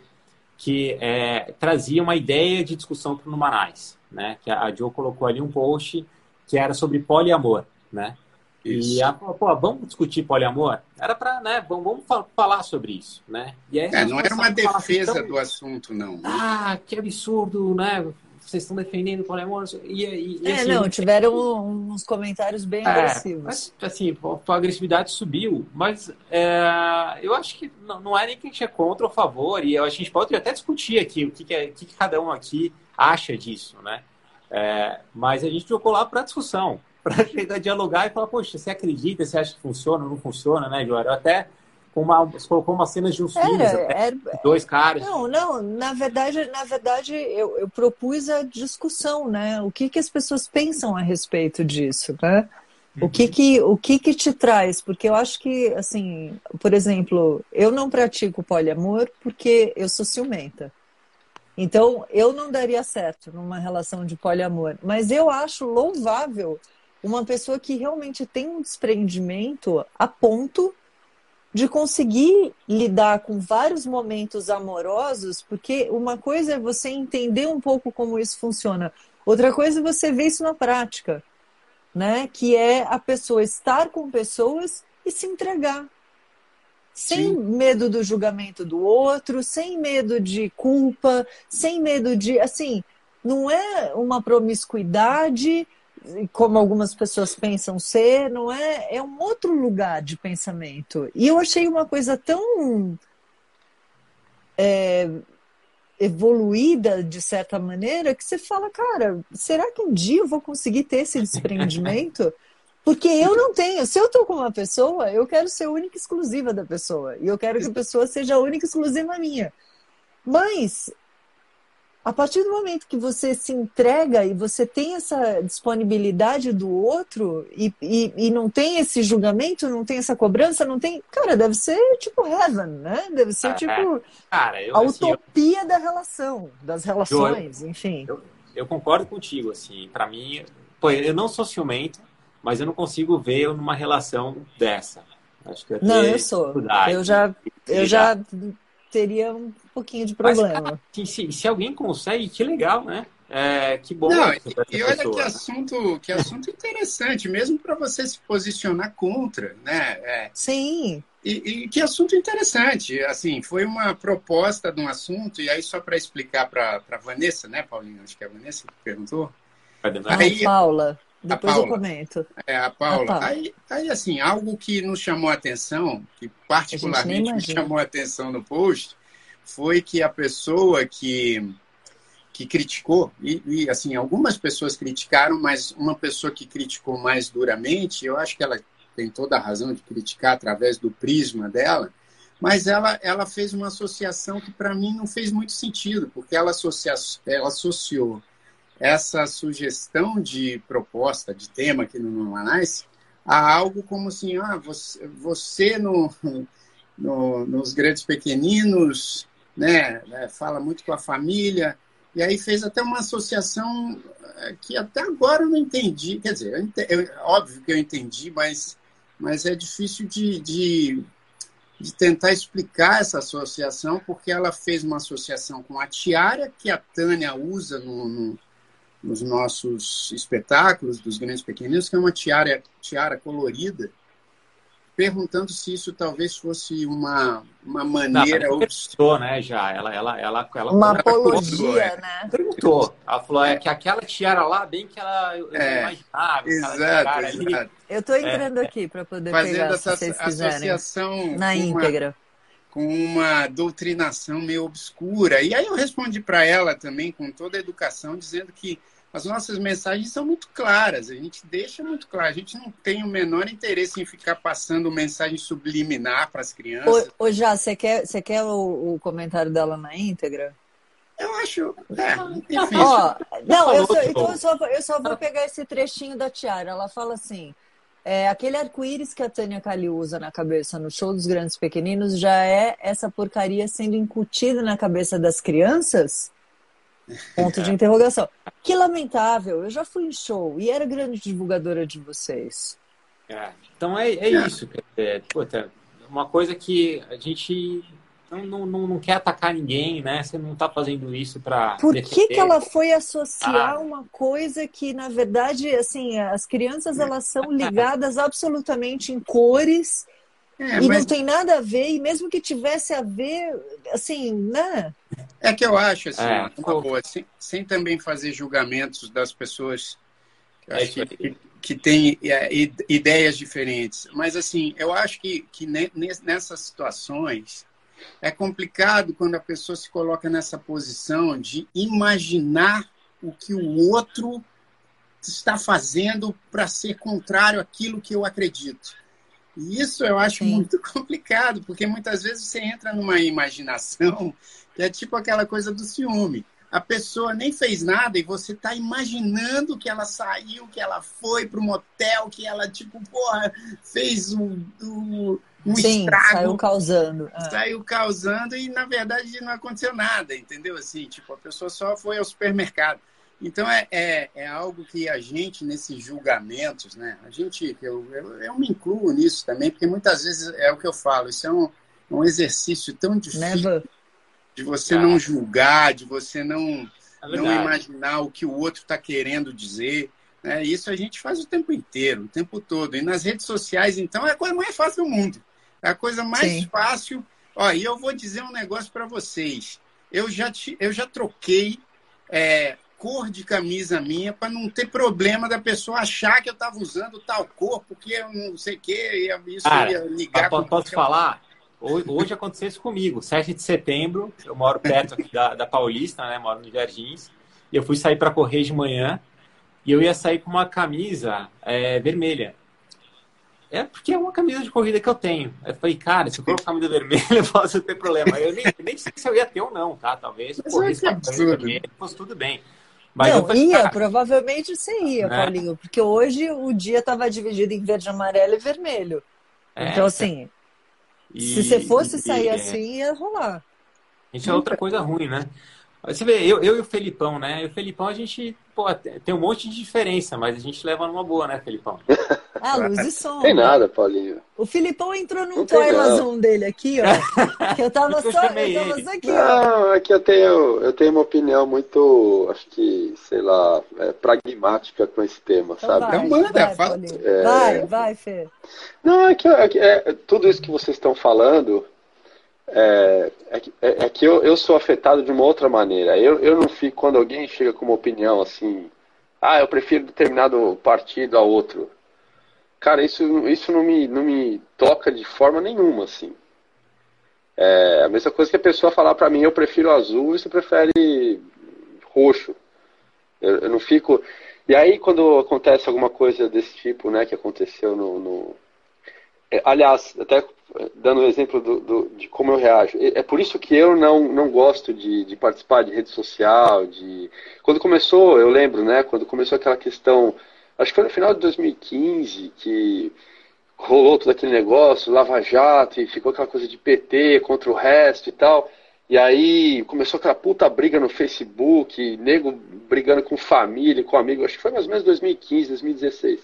que é, trazia uma ideia de discussão para o Numanais, né? Que a, Joe colocou ali um post que era sobre poliamor, né? Isso. E a, pô, vamos discutir poliamor? Era para, né, vamos, vamos, falar sobre isso, né? E aí, é, não era uma defesa assim, do assunto, não. Ah, que absurdo, né? Vocês estão defendendo o poliamor? E, e, é, assim, não, tiveram uns comentários bem é, agressivos. Mas, assim, a agressividade subiu, mas é, eu acho que não, não é nem que a gente é contra ou a favor, e eu acho que a gente pode até discutir aqui o que, que, é, o que, que cada um aqui acha disso, né? É, mas a gente jogou lá para discussão para chegar dialogar e falar, poxa, você acredita, você acha que funciona, não funciona, né, Joara? Até com uma, você colocou uma cena de uns era, filmes, era, dois caras. Não, não, na verdade, na verdade eu, eu propus a discussão, né? O que, que as pessoas pensam a respeito disso, né? O que que, o que que te traz? Porque eu acho que, assim, por exemplo, eu não pratico poliamor porque eu sou ciumenta. Então, eu não daria certo numa relação de poliamor. Mas eu acho louvável uma pessoa que realmente tem um desprendimento a ponto de conseguir lidar com vários momentos amorosos, porque uma coisa é você entender um pouco como isso funciona, outra coisa é você ver isso na prática, né? Que é a pessoa estar com pessoas e se entregar. Sem Sim. medo do julgamento do outro, sem medo de culpa, sem medo de. Assim, não é uma promiscuidade como algumas pessoas pensam ser, não é? É um outro lugar de pensamento. E eu achei uma coisa tão é, evoluída, de certa maneira, que você fala, cara, será que um dia eu vou conseguir ter esse desprendimento? Porque eu não tenho. Se eu estou com uma pessoa, eu quero ser única e exclusiva da pessoa. E eu quero que a pessoa seja única e exclusiva minha. Mas a partir do momento que você se entrega e você tem essa disponibilidade do outro e, e, e, não tem esse julgamento, não tem essa cobrança, não tem. Cara, deve ser tipo heaven, né? Deve ser é, tipo Cara, eu, a assim, utopia eu... da relação, das relações, eu, enfim. Eu, concordo contigo, assim. para mim, pô, eu não sou ciumento, mas eu não consigo ver eu numa relação dessa. Acho que eu não, eu sou. Eu já, eu já teria um pouquinho de problema. Mas, se, se, alguém consegue, que legal, né? É, que bom. Não, e, e olha que assunto, que assunto interessante, mesmo para você se posicionar contra, né? É, Sim. E, e, que assunto interessante. Assim, foi uma proposta de um assunto, e aí só para explicar para a Vanessa, né, Paulinho? Acho que é a Vanessa que perguntou. Aí, Paula. Depois Paula, eu comento. É, a Paula. A Paula. Aí, aí, assim, algo que nos chamou a atenção, que particularmente me chamou a atenção no post, foi que a pessoa que, que criticou, e, e, assim, algumas pessoas criticaram, mas uma pessoa que criticou mais duramente, eu acho que ela tem toda a razão de criticar através do prisma dela, mas ela, ela fez uma associação que para mim não fez muito sentido, porque ela, associa, ela associou essa sugestão de proposta, de tema aqui no Normalize, a algo como assim, ah, você, você no, no, nos grandes pequeninos, né, né, fala muito com a família, e aí fez até uma associação eh, que até agora eu não entendi, quer dizer, eu entendi, eu, óbvio que eu entendi, mas, mas é difícil de, de de tentar explicar essa associação, porque ela fez uma associação com a tiara, que a Tânia usa no, no, nos nossos espetáculos dos grandes pequeninos, que é uma tiara, tiara colorida, perguntando se isso talvez fosse uma, uma maneira. Não, perguntou, né, já. Ela, ela, ela, ela uma ela apologia, é. né? Perguntou. Ela falou é que aquela tiara lá, bem que ela é, imaginava. Exato, exato. Eu estou entrando é, aqui para poder fazendo pegar, essa se associação na íntegra. com uma doutrinação meio obscura. E aí eu respondi para ela também, com toda a educação, dizendo que as nossas mensagens são muito claras, a gente deixa muito claro, a gente não tem o menor interesse em ficar passando mensagem subliminar para as crianças. Ô, ô Já, você quer, você quer o, o, comentário dela na íntegra? Eu acho. É, enfim. Ó, não, eu só, então eu só, eu só vou pegar esse trechinho da Tiara. Ela fala assim: é, aquele arco-íris que a Tânia Cali usa na cabeça no show dos grandes pequeninos já é essa porcaria sendo incutida na cabeça das crianças? Ponto de interrogação. Que lamentável, eu já fui em show e era grande divulgadora de vocês. É, então é, é isso. É, puta, uma coisa que a gente não, não, não, quer atacar ninguém, né? Você não está fazendo isso para. Por que, que ela foi associar ah. uma coisa que, na verdade, assim, as crianças elas são ligadas absolutamente em cores é, e mas... não tem nada a ver, e mesmo que tivesse a ver, assim, né? É que eu acho, assim, é, uma boa, sem, sem, também fazer julgamentos das pessoas é que, que, que têm é, ideias diferentes. Mas, assim, eu acho que, que nessas situações é complicado quando a pessoa se coloca nessa posição de imaginar o que o outro está fazendo para ser contrário àquilo que eu acredito. E isso eu acho Sim. muito complicado, porque muitas vezes você entra numa imaginação que é tipo aquela coisa do ciúme. A pessoa nem fez nada e você está imaginando que ela saiu, que ela foi para o motel, que ela, tipo, porra, fez um, um, um Sim, estrago. saiu causando. Ah. Saiu causando e, na verdade, não aconteceu nada, entendeu? Assim, tipo, a pessoa só foi ao supermercado. Então, é, é, é, algo que a gente, nesses julgamentos, né? A gente, eu, eu, eu, me incluo nisso também, porque muitas vezes é o que eu falo, isso é um, um exercício tão difícil Never. de você ah. não julgar, de você não, é não imaginar o que o outro está querendo dizer. Né? Isso a gente faz o tempo inteiro, o tempo todo. E nas redes sociais, então, é a coisa mais fácil do mundo. É a coisa mais Sim. fácil. Ó, e eu vou dizer um negócio para vocês. Eu já, te, eu já troquei é, cor de camisa minha para não ter problema da pessoa achar que eu estava usando tal cor, porque eu não sei o que, isso Cara, ia ligar posso, Posso falar? Hoje aconteceu isso comigo. 7 de setembro, eu moro perto da, da Paulista, né? Moro no Jardins. E eu fui sair para correr de manhã e eu ia sair com uma camisa é, vermelha. É porque é uma camisa de corrida que eu tenho. Eu falei, cara, se eu colocar camisa vermelha, posso ter problema. Eu nem, nem sei se eu ia ter ou não, tá? Talvez corresse com a camisa vermelha, fosse tudo bem. Mas não, falei, ia, provavelmente você ia, né? Paulinho, porque hoje o dia estava dividido em verde, amarelo e vermelho. É, então, assim, e, se você fosse sair e, assim, ia rolar. Isso é outra coisa ruim, né? Você vê, eu, eu e o Felipão, né? E o Felipão, a gente, pô, tem um monte de diferença, mas a gente leva numa boa, né, Felipão? Ah, luz e som. Tem nada, Paulinho. O Filipão entrou num Toilazon dele aqui, ó. que eu tava só, eu tava só aqui, Não, é que eu tenho, eu tenho uma opinião muito, acho que, sei lá, é, pragmática com esse tema, então sabe? Vai, então manda, vai, fala. É... Vai, vai, Fê. Não, é que, é, que é, tudo isso que vocês estão falando é, é, é, é, que eu, eu sou afetado de uma outra maneira. Eu, eu não fico, quando alguém chega com uma opinião assim, ah, eu prefiro determinado partido a outro. Cara, isso, isso não, me, não me toca de forma nenhuma, assim. É a mesma coisa que a pessoa falar para mim, eu prefiro azul e você prefere roxo. Eu, eu, não fico. E aí, quando acontece alguma coisa desse tipo, né, que aconteceu no, no É, aliás, até dando um exemplo do, do, de como eu reajo. É por isso que eu não, não gosto de, de, participar de rede social. De... Quando começou, eu lembro, né? Quando começou aquela questão, acho que foi no final de 2015 que rolou todo aquele negócio, Lava Jato, e ficou aquela coisa de PT contra o resto e tal. E aí começou aquela puta briga no Facebook, nego brigando com família, com amigo. Acho que foi mais ou menos 2015, 2016.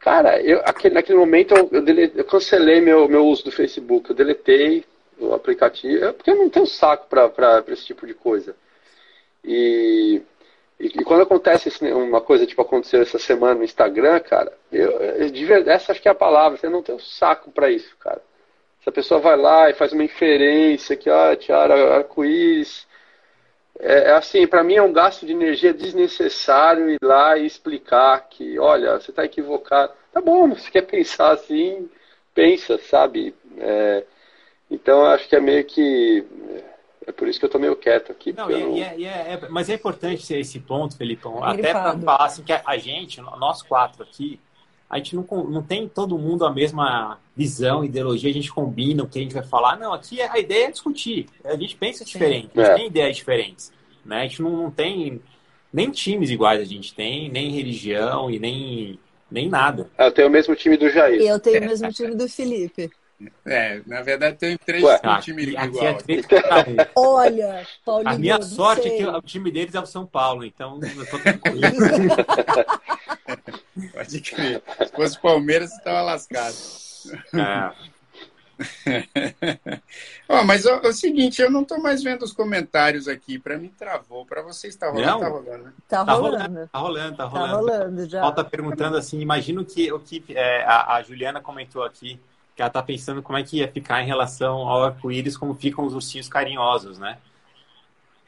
Cara, eu, aquele, naquele momento eu, eu, delete, eu, cancelei meu, meu uso do Facebook. Eu deletei o aplicativo, porque eu não tenho saco para esse tipo de coisa. E, e, e, quando acontece uma coisa tipo aconteceu essa semana no Instagram, cara, eu, eu, essa acho que é a palavra, eu não tenho saco para isso, cara. Se a pessoa vai lá e faz uma inferência que, ah, tiara arco-íris, é, é assim, para mim é um gasto de energia desnecessário ir lá e explicar que, olha, você está equivocado. Tá bom, você quer pensar assim, pensa, sabe? É, então acho que é meio que. É por isso que eu tô meio quieto aqui. Não, e, não... E é, e é, é, mas é importante ser esse ponto, Felipão, até para falar assim que a gente, nós quatro aqui, a gente não, não tem todo mundo a mesma visão, ideologia, a gente combina o que a gente vai falar. Não, aqui a ideia é discutir. A gente pensa diferente, a gente é. tem ideias diferentes. Né? A gente não, não tem nem times iguais a gente tem, nem religião e nem, nem nada. Eu tenho o mesmo time do Jair. E eu tenho é. o mesmo time do Felipe. É, na verdade tem três Ué, com time aqui, igual. Aqui é três Olha, Paulinho. A minha sorte sei. é que o time deles é o São Paulo, então eu tô tranquilo. Pode crer. Se fosse Palmeiras, você estava lascado. É. oh, mas é o seguinte, eu não estou mais vendo os comentários aqui. Para mim travou. Para vocês está rolando, tá rolando, né? Tá, tá rolando. Tá rolando, tá rolando. Tá rolando já. Ela tá perguntando assim, imagino que o que é, a, a, Juliana comentou aqui, que ela tá pensando como é que ia ficar em relação ao arco-íris, como ficam os ursinhos carinhosos, né?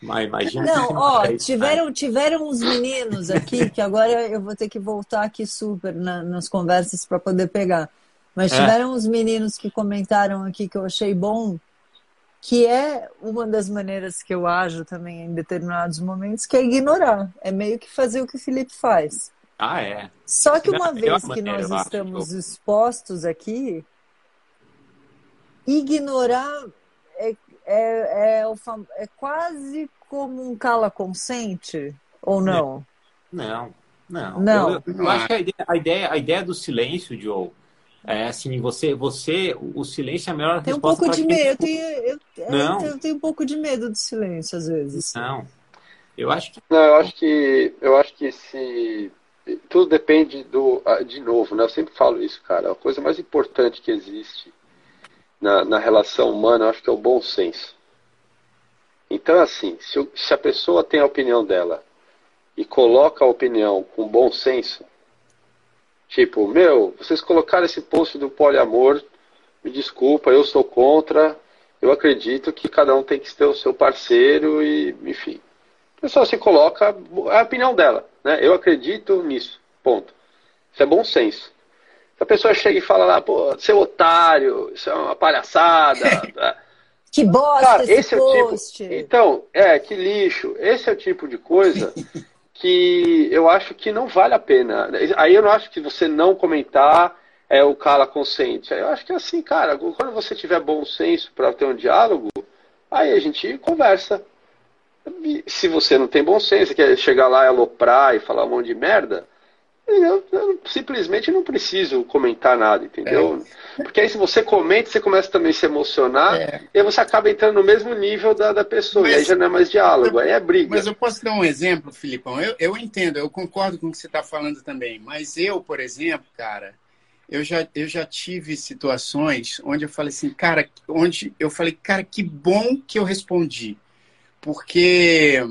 Mas imagina. Não, ó, tiveram, tiveram uns meninos aqui que agora eu vou ter que voltar aqui super na, nas conversas para poder pegar. Mas é. tiveram uns meninos que comentaram aqui que eu achei bom, que é uma das maneiras que eu ajo também em determinados momentos, que é ignorar. É meio que fazer o que o Felipe faz. Ah, é. Só que uma vez que nós estamos expostos aqui, ignorar é é, é, o fam... é quase como um cala consente ou não? Não, não. não. Eu, eu, eu acho que a ideia, a ideia, a ideia do silêncio, Joe, é assim, você, você, o silêncio é a melhor tem um pouco de medo, eu tenho, eu, não. eu tenho um pouco de medo do silêncio às vezes. Não, eu acho que. Não, eu acho que, eu acho que se tudo depende do, de novo, né? Eu sempre falo isso, cara. A coisa mais importante que existe na, na relação humana, eu acho que é o bom senso. Então, assim, se, se a pessoa tem a opinião dela e coloca a opinião com bom senso, tipo, meu, vocês colocaram esse post do poliamor, me desculpa, eu sou contra, eu acredito que cada um tem que ter o seu parceiro e, enfim. A pessoa se coloca, é a opinião dela, né? Eu acredito nisso, ponto. Isso é bom senso. A pessoa chega e fala lá, pô, seu otário, isso é uma palhaçada. Tá? que bosta Cara, esse, esse post. É o tipo... Então, é, que lixo. Esse é o tipo de coisa que eu acho que não vale a pena. Aí eu não acho que você não comentar é o cara consciente. Eu acho que é assim, cara, quando você tiver bom senso para ter um diálogo, aí a gente conversa. Se você não tem bom senso, quer chegar lá e aloprar e falar um monte de merda, eu, eu, simplesmente não preciso comentar nada, entendeu? É. Porque aí se você comenta, você começa também a se emocionar, é. e aí você acaba entrando no mesmo nível da, da pessoa, mas, e aí já não é mais diálogo, aí é briga. Mas eu posso dar um exemplo, Filipão? Eu, eu entendo, eu concordo com o que você está falando também, mas eu, por exemplo, cara, eu já, eu já tive situações onde eu falei assim, cara, onde eu falei, cara, que bom que eu respondi. Porque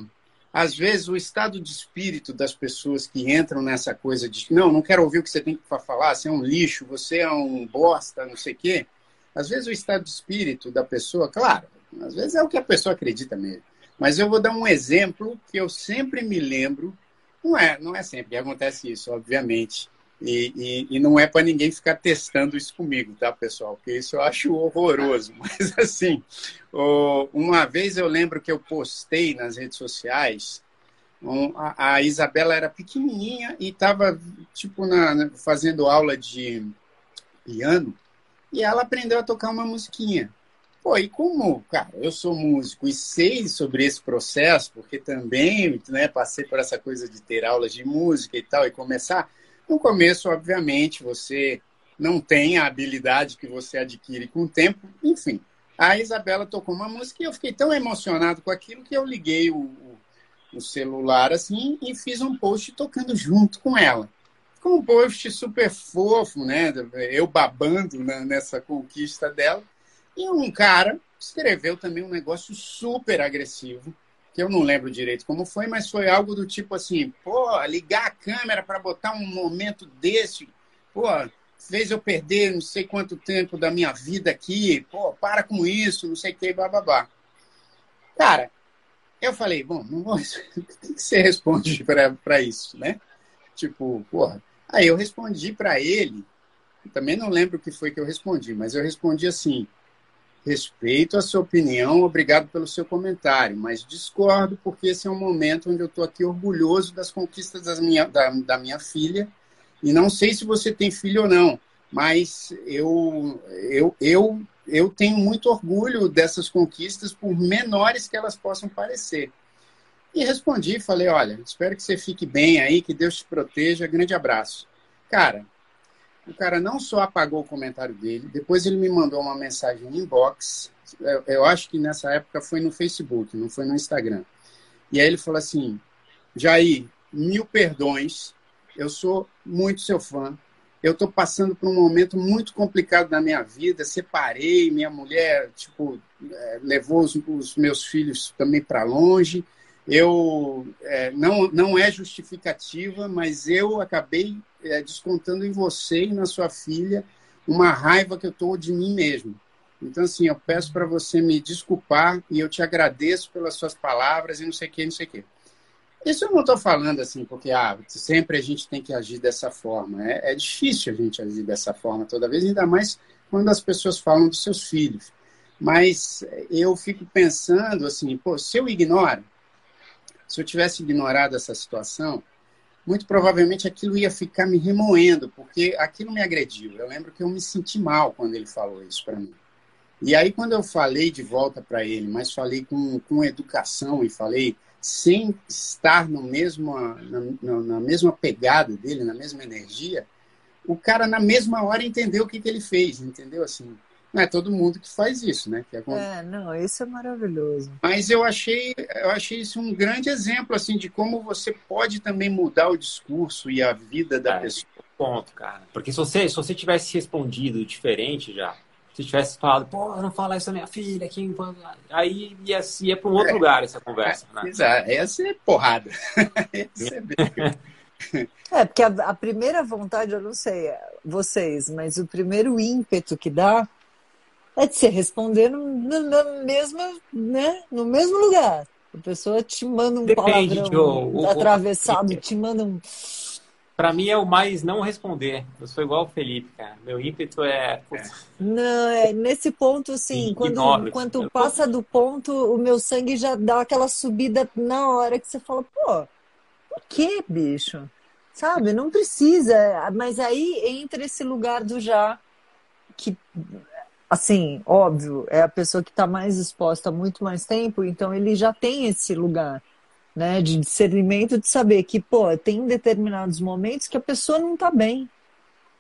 às vezes o estado de espírito das pessoas que entram nessa coisa de não, não quero ouvir o que você tem para falar, você é um lixo, você é um bosta, não sei o quê. Às vezes o estado de espírito da pessoa, claro, às vezes é o que a pessoa acredita mesmo. Mas eu vou dar um exemplo que eu sempre me lembro. Não é, não é sempre que acontece isso, obviamente. E, e, e, não é para ninguém ficar testando isso comigo, tá, pessoal? Porque isso eu acho horroroso. Mas, assim, uma vez eu lembro que eu postei nas redes sociais. A, Isabela era pequenininha e estava, tipo, na, fazendo aula de piano. E ela aprendeu a tocar uma musiquinha. Pô, e como, cara, eu sou músico e sei sobre esse processo, porque também né, passei por essa coisa de ter aulas de música e tal, e começar. No começo, obviamente, você não tem a habilidade que você adquire com o tempo, enfim. A Isabela tocou uma música e eu fiquei tão emocionado com aquilo que eu liguei o, o celular assim e fiz um post tocando junto com ela. Ficou um post super fofo, né? Eu babando nessa conquista dela. E um cara escreveu também um negócio super agressivo, que eu não lembro direito como foi, mas foi algo do tipo assim: pô, ligar a câmera para botar um momento desse, pô, fez eu perder não sei quanto tempo da minha vida aqui, pô, para com isso, não sei o que, bababá. Cara, eu falei, bom, não vou... o que você responde para isso, né? Tipo, porra. Aí eu respondi para ele, também não lembro o que foi que eu respondi, mas eu respondi assim: Respeito a sua opinião, obrigado pelo seu comentário, mas discordo porque esse é um momento onde eu estou aqui orgulhoso das conquistas minha, da, da minha filha. E não sei se você tem filho ou não, mas eu, eu, eu, eu tenho muito orgulho dessas conquistas, por menores que elas possam parecer. E respondi, falei, olha, espero que você fique bem aí, que Deus te proteja, grande abraço. Cara, o cara não só apagou o comentário dele, depois ele me mandou uma mensagem no inbox. Eu, eu acho que nessa época foi no Facebook, não foi no Instagram. E aí ele falou assim: Jair, mil perdões, eu sou muito seu fã. Eu estou passando por um momento muito complicado na minha vida. Separei, minha mulher tipo é, levou os, os meus filhos também para longe. Eu é, não não é justificativa, mas eu acabei é, descontando em você e na sua filha uma raiva que eu estou de mim mesmo. Então, assim, eu peço para você me desculpar e eu te agradeço pelas suas palavras e não sei o que, não sei o que. Isso eu não estou falando assim, porque ah, sempre a gente tem que agir dessa forma. É, é, difícil a gente agir dessa forma toda vez, ainda mais quando as pessoas falam dos seus filhos. Mas eu fico pensando assim, pô, se eu ignoro, se eu tivesse ignorado essa situação, muito provavelmente aquilo ia ficar me remoendo, porque aquilo me agrediu. Eu lembro que eu me senti mal quando ele falou isso para mim. E aí, quando eu falei de volta para ele, mas falei com, com educação e falei sem estar no mesmo, na, na, mesma pegada dele, na mesma energia, o cara, na mesma hora, entendeu o que, que ele fez, entendeu? Assim, não é todo mundo que faz isso, né? Que é, é, não, isso é maravilhoso. Mas eu achei, eu achei isso um grande exemplo, assim, de como você pode também mudar o discurso e a vida da é, pessoa. Ponto, cara. Porque se você, se você tivesse respondido diferente já, se tivesse falado, pô, não fala isso da minha filha, aqui, aí ia, ia para um outro é, lugar essa conversa, é, né? Exato, ia ser porrada. ia ser É, porque a, a, primeira vontade, eu não sei vocês, mas o primeiro ímpeto que dá é de você responder no, mesmo, né, no mesmo lugar. A pessoa te manda um Depende, palavrão o, atravessado, o, te manda um... Pra mim é o mais não responder. Eu sou igual o Felipe, cara. Meu ímpeto é... Não, é nesse ponto, assim, quando, quando passa do ponto, o meu sangue já dá aquela subida na hora que você fala, pô, por que, bicho? Sabe? Não precisa. Mas aí entra esse lugar do já, que assim, óbvio, é a pessoa que está mais exposta há muito mais tempo, então ele já tem esse lugar, né, de discernimento de saber que, pô, tem determinados momentos que a pessoa não está bem.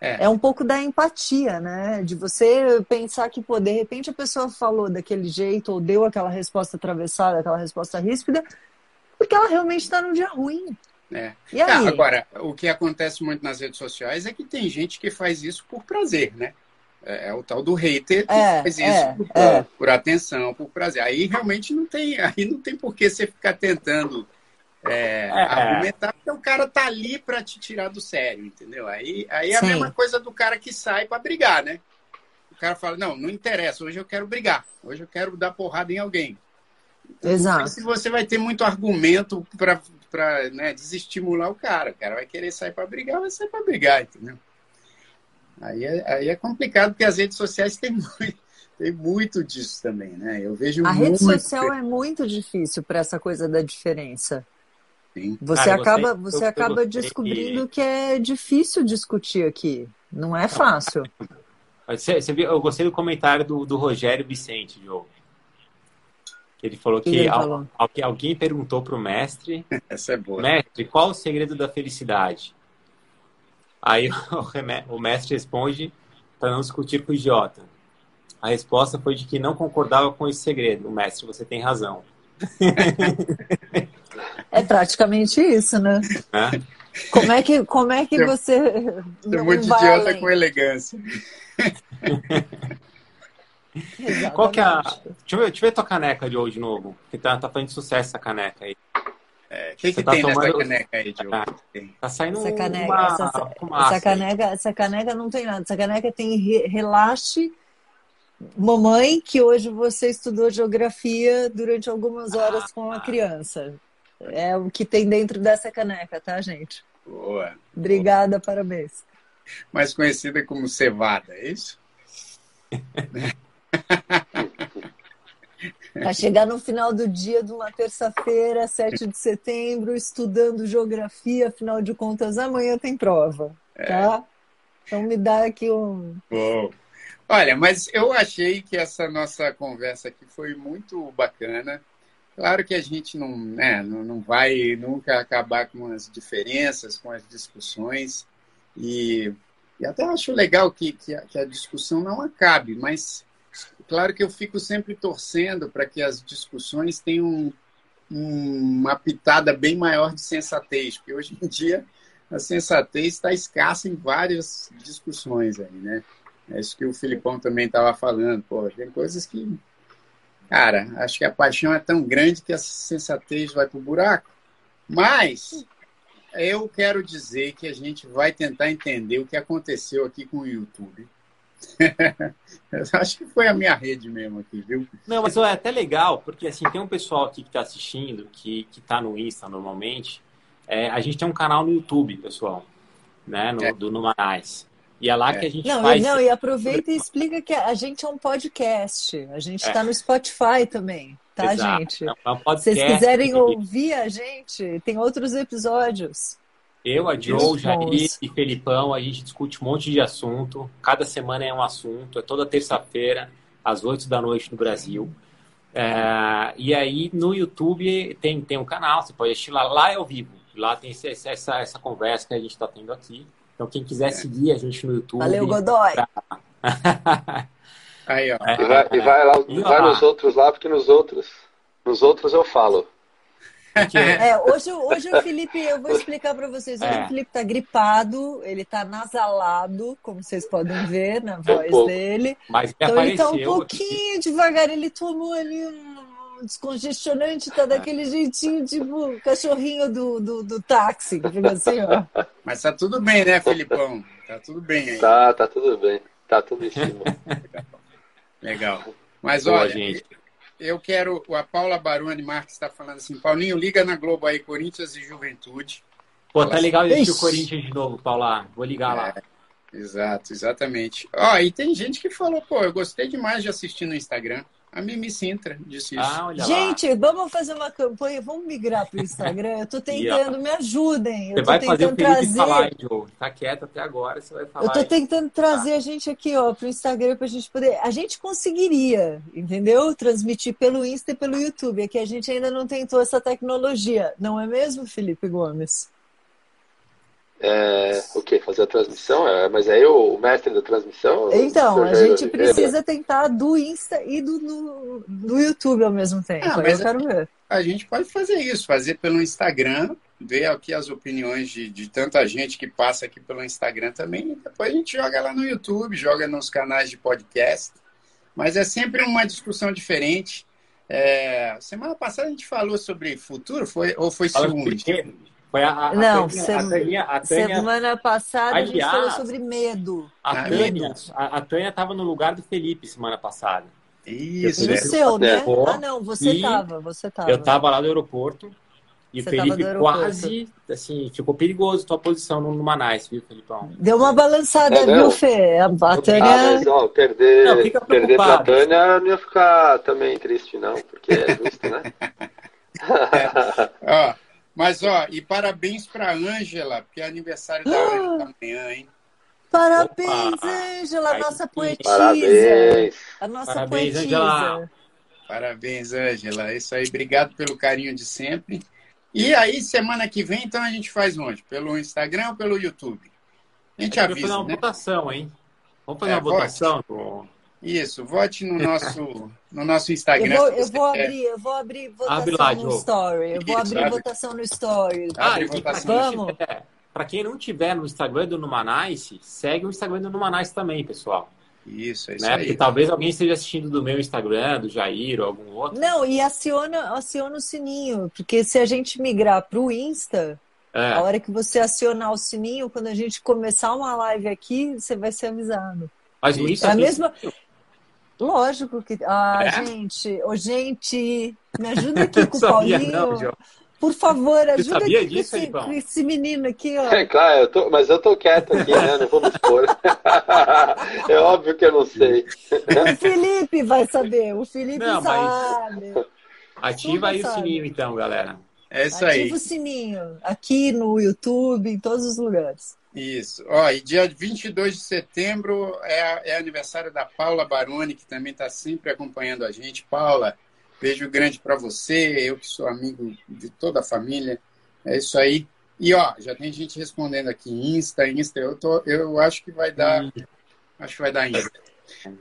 É. é um pouco da empatia, né? De você pensar que, pô, de repente a pessoa falou daquele jeito ou deu aquela resposta atravessada, aquela resposta ríspida, porque ela realmente está num dia ruim. É. E aí? agora, o que acontece muito nas redes sociais é que tem gente que faz isso por prazer, né? É, é, o tal do hater que é, faz isso é, por, é. por, atenção, por prazer. Aí realmente não tem, aí não tem por que você ficar tentando é, argumentar, porque o cara tá ali para te tirar do sério, entendeu? Aí, aí é a mesma coisa do cara que sai para brigar, né? O cara fala, não, não interessa, hoje eu quero brigar, hoje eu quero dar porrada em alguém. Então, Exato. Se você vai ter muito argumento para né, desestimular o cara, o cara vai querer sair para brigar, vai sair para brigar, entendeu? Aí é, aí é complicado, porque as redes sociais têm muito, tem muito disso também, né? Eu vejo A muito... rede social é muito difícil para essa coisa da diferença. Sim. Você Cara, acaba, você, você acaba descobrindo que... que é difícil discutir aqui. Não é fácil. Você, você viu, eu gostei do comentário do, do Rogério Vicente, Diogo. Ele falou que, ele falou? Al, alguém perguntou para o mestre: Essa é boa. Mestre, qual o segredo da felicidade? Aí o, o mestre responde para não discutir com o idiota. A resposta foi de que não concordava com esse segredo. O mestre, você tem razão. É praticamente isso, né? É? Como é que, como é que você. É muito idiota além? com elegância. Qual que é a. Deixa eu, ver, deixa eu ver tua caneca de hoje de novo. Que tá, tá fazendo sucesso essa caneca aí. É, o que, que tá tem tomando... nessa caneca aí, Diogo? Ah, tá saindo essa caneca, uma, essa, essa, caneca, essa caneca não tem nada. Essa caneca tem relaxe. Mamãe, que hoje você estudou geografia durante algumas horas com a criança. É o que tem dentro dessa caneca, tá, gente? Boa. Obrigada, boa. parabéns. Mais conhecida como cevada, é isso? Para chegar no final do dia de uma terça-feira, 7 de setembro, estudando geografia, afinal de contas, amanhã tem prova, é. tá? Então me dá aqui um. Bom. Olha, mas eu achei que essa nossa conversa aqui foi muito bacana. Claro que a gente não, né, não vai nunca acabar com as diferenças, com as discussões, e, e até acho legal que, que a, que, a, discussão não acabe, mas claro que eu fico sempre torcendo para que as discussões tenham um, uma pitada bem maior de sensatez, porque hoje em dia a sensatez está escassa em várias discussões aí, né? É isso que o Filipão também estava falando, pô, tem coisas que Cara, acho que a paixão é tão grande que a sensatez vai pro buraco. Mas eu quero dizer que a gente vai tentar entender o que aconteceu aqui com o YouTube. acho que foi a minha rede mesmo aqui, viu? Não, mas é até legal, porque assim, tem um pessoal aqui que está assistindo, que, que tá no Insta normalmente. É, a gente tem um canal no YouTube, pessoal, né? No, é. Do Numanais. E é lá é. que a gente não, faz. Não, e aproveita e explica que a gente é um podcast. A gente está é. no Spotify também, tá, Exato. gente? É um podcast, Se vocês quiserem ouvir a gente, tem outros episódios. Eu, a Joe, Jair e Felipão, a gente discute um monte de assunto. Cada semana é um assunto. É toda terça-feira, às 8 da noite no Brasil. É, e aí no YouTube tem, tem um canal, você pode assistir lá. Lá é ao vivo. Lá tem essa, essa, essa conversa que a gente está tendo aqui. Então, quem quiser é. seguir a gente no YouTube. Valeu, Godoy! Pra... Aí, ó. É, e vai, e vai lá, e vai nos outros lá, porque nos outros, nos outros eu falo. É, hoje, hoje o Felipe, eu vou explicar para vocês. Hoje é. o Felipe tá gripado, ele tá nasalado, como vocês podem ver na voz um dele. Mas então ele tá um pouquinho aqui. devagar, ele tomou ali um descongestionante tá daquele jeitinho, tipo, cachorrinho do, do, do táxi, que fica assim, ó. Mas tá tudo bem, né, Felipão? Tá tudo bem aí. Tá, tá tudo bem. Tá tudo em cima. Legal. Mas Boa, olha, gente. Eu quero. A Paula Baroni Marques está falando assim: Paulinho, liga na Globo aí, Corinthians e Juventude. Pô, tá legal assistir o Corinthians de novo, Paula. Vou ligar é, lá. Exato, exatamente. Ó, e tem gente que falou, pô, eu gostei demais de assistir no Instagram. A Mimi Sintra disse isso. Ah, Gente, lá. vamos fazer uma campanha, vamos migrar para o Instagram. Eu estou tentando, me ajudem. Eu você vai fazer o trazer... falar, Joe. Tá quieto até agora, você vai falar. Eu estou tentando trazer a gente aqui, ó, para o Instagram para a gente poder. A gente conseguiria, entendeu? Transmitir pelo Insta e pelo YouTube. Aqui a gente ainda não tentou essa tecnologia, não é mesmo, Felipe Gomes? É, o que? Fazer a transmissão? É, mas é eu o mestre da transmissão? Então, a gente precisa tentar do Insta e do, do, do YouTube ao mesmo tempo. Ah, mas eu quero ver. A gente pode fazer isso, fazer pelo Instagram, ver aqui as opiniões de, de tanta gente que passa aqui pelo Instagram também. Depois a gente joga lá no YouTube, joga nos canais de podcast. Mas é sempre uma discussão diferente. É, semana passada a gente falou sobre futuro, foi, ou foi ciúme? Foi a, a, Não, a Tânia, a Tânia, a Tânia, semana passada aliás, a gente falou sobre medo. A Tânia, a, Tânia estava no lugar do Felipe semana passada. Isso, no seu, né? Ah, não, você estava, você estava. Eu estava lá no aeroporto e você o Felipe quase, assim, ficou perigoso a tua posição no, no Manais, viu, Felipão? Deu uma balançada, é, viu, Fê? A, a Tânia... Ah, mas, ó, perder, não, perder pra Tânia não ia ficar também triste, não, porque é justo, né? é. Ó, mas, ó, e parabéns para Ângela, porque é aniversário da Ângela amanhã, hein? Parabéns, Ângela, nossa poetisa. Parabéns. A nossa Parabéns, poetisa. Angela. Parabéns, Ângela. É isso aí, obrigado pelo carinho de sempre. E aí, semana que vem, então, a gente faz onde? Pelo Instagram ou pelo YouTube? A gente a avisa, fazer uma né? votação, hein? Vamos fazer é, uma votação? Isso, vote no nosso, no nosso Instagram. Eu vou, eu vou abrir, eu vou abrir votação Abre lá, no Story. Eu vou abrir votação no Story. Ah, Abre votação. Vamos. Para quem não tiver no Instagram do Numanice, segue o Instagram do Numanice também, pessoal. Isso, é isso né? aí. Porque talvez alguém esteja assistindo do meu Instagram, do Jair ou algum outro. Não, e aciona, aciona o sininho, porque se a gente migrar para o Insta, é. a hora que você acionar o sininho, quando a gente começar uma live aqui, você vai ser avisado. Mas o Insta é a mesma. Lógico que. Ah, é? gente, ô, gente, me ajuda aqui com o Paulinho. Não, por favor, ajuda aqui disso, com, esse, com, esse, menino aqui, ó. É claro, eu tô, mas eu tô quieto aqui, né? Não vou me expor. é óbvio que eu não sei. O Felipe vai saber, o Felipe não, sabe. Ativa aí sabe. o sininho, então, galera. É isso Ativa aí. Ativa o sininho, aqui no YouTube, em todos os lugares. Isso. Ó, e dia 22 de setembro é, é aniversário da Paula Baroni, que também está sempre acompanhando a gente. Paula, Beijo grande para você, eu que sou amigo de toda a família. É isso aí. E ó, já tem gente respondendo aqui, Insta, Insta, eu, tô, eu acho que vai dar. Acho que vai dar Insta.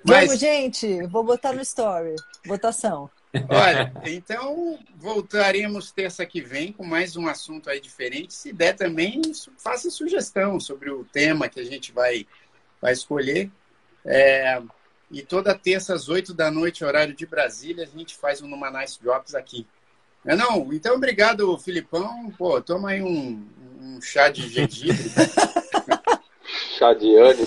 Mas... Vamos, gente, vou botar no story. Votação. Olha, então voltaremos terça que vem com mais um assunto aí diferente. Se der também, faça sugestão sobre o tema que a gente vai, vai escolher. É, e toda terça às 8 da noite, horário de Brasília, a gente faz um Numa Nice Drops aqui. Não, não, então obrigado, Filipão. Pô, toma aí um, um chá de gengibre. chá de ânimo.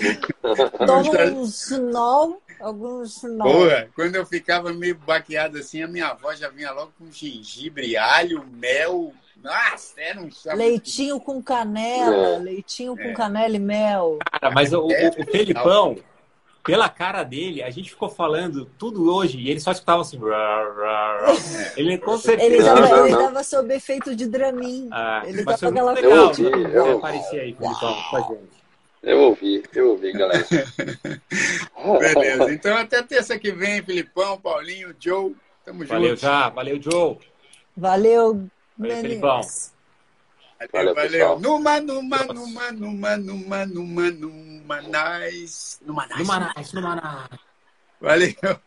Toma um sinol, algum sinol. Boa, quando eu ficava meio baqueado assim, a minha avó já vinha logo com gengibre, alho, mel. Nossa, era um chá. Leitinho com canela, é. leitinho com é. canela e mel. Cara, mas o, é, o, o Felipão pela cara dele, a gente ficou falando tudo hoje e ele só escutava assim. Ele com certeza. Ele tava, ele tava sob efeito de Dramin. Ah, ele tava aquela legal, coisa. Né? Eu... aparecer aí, Filipão, com a gente. Eu ouvi, eu ouvi, galera. Beleza. Então até terça que vem, Filipão, Paulinho, Joe. Tamo junto. Valeu já, valeu, Joe. Valeu, valeu Filipão. Valeu, valeu. Numa, numa, numa, numa, numa, numa, numa, nice. Numa nice. Numa nice, numa nice. Valeu.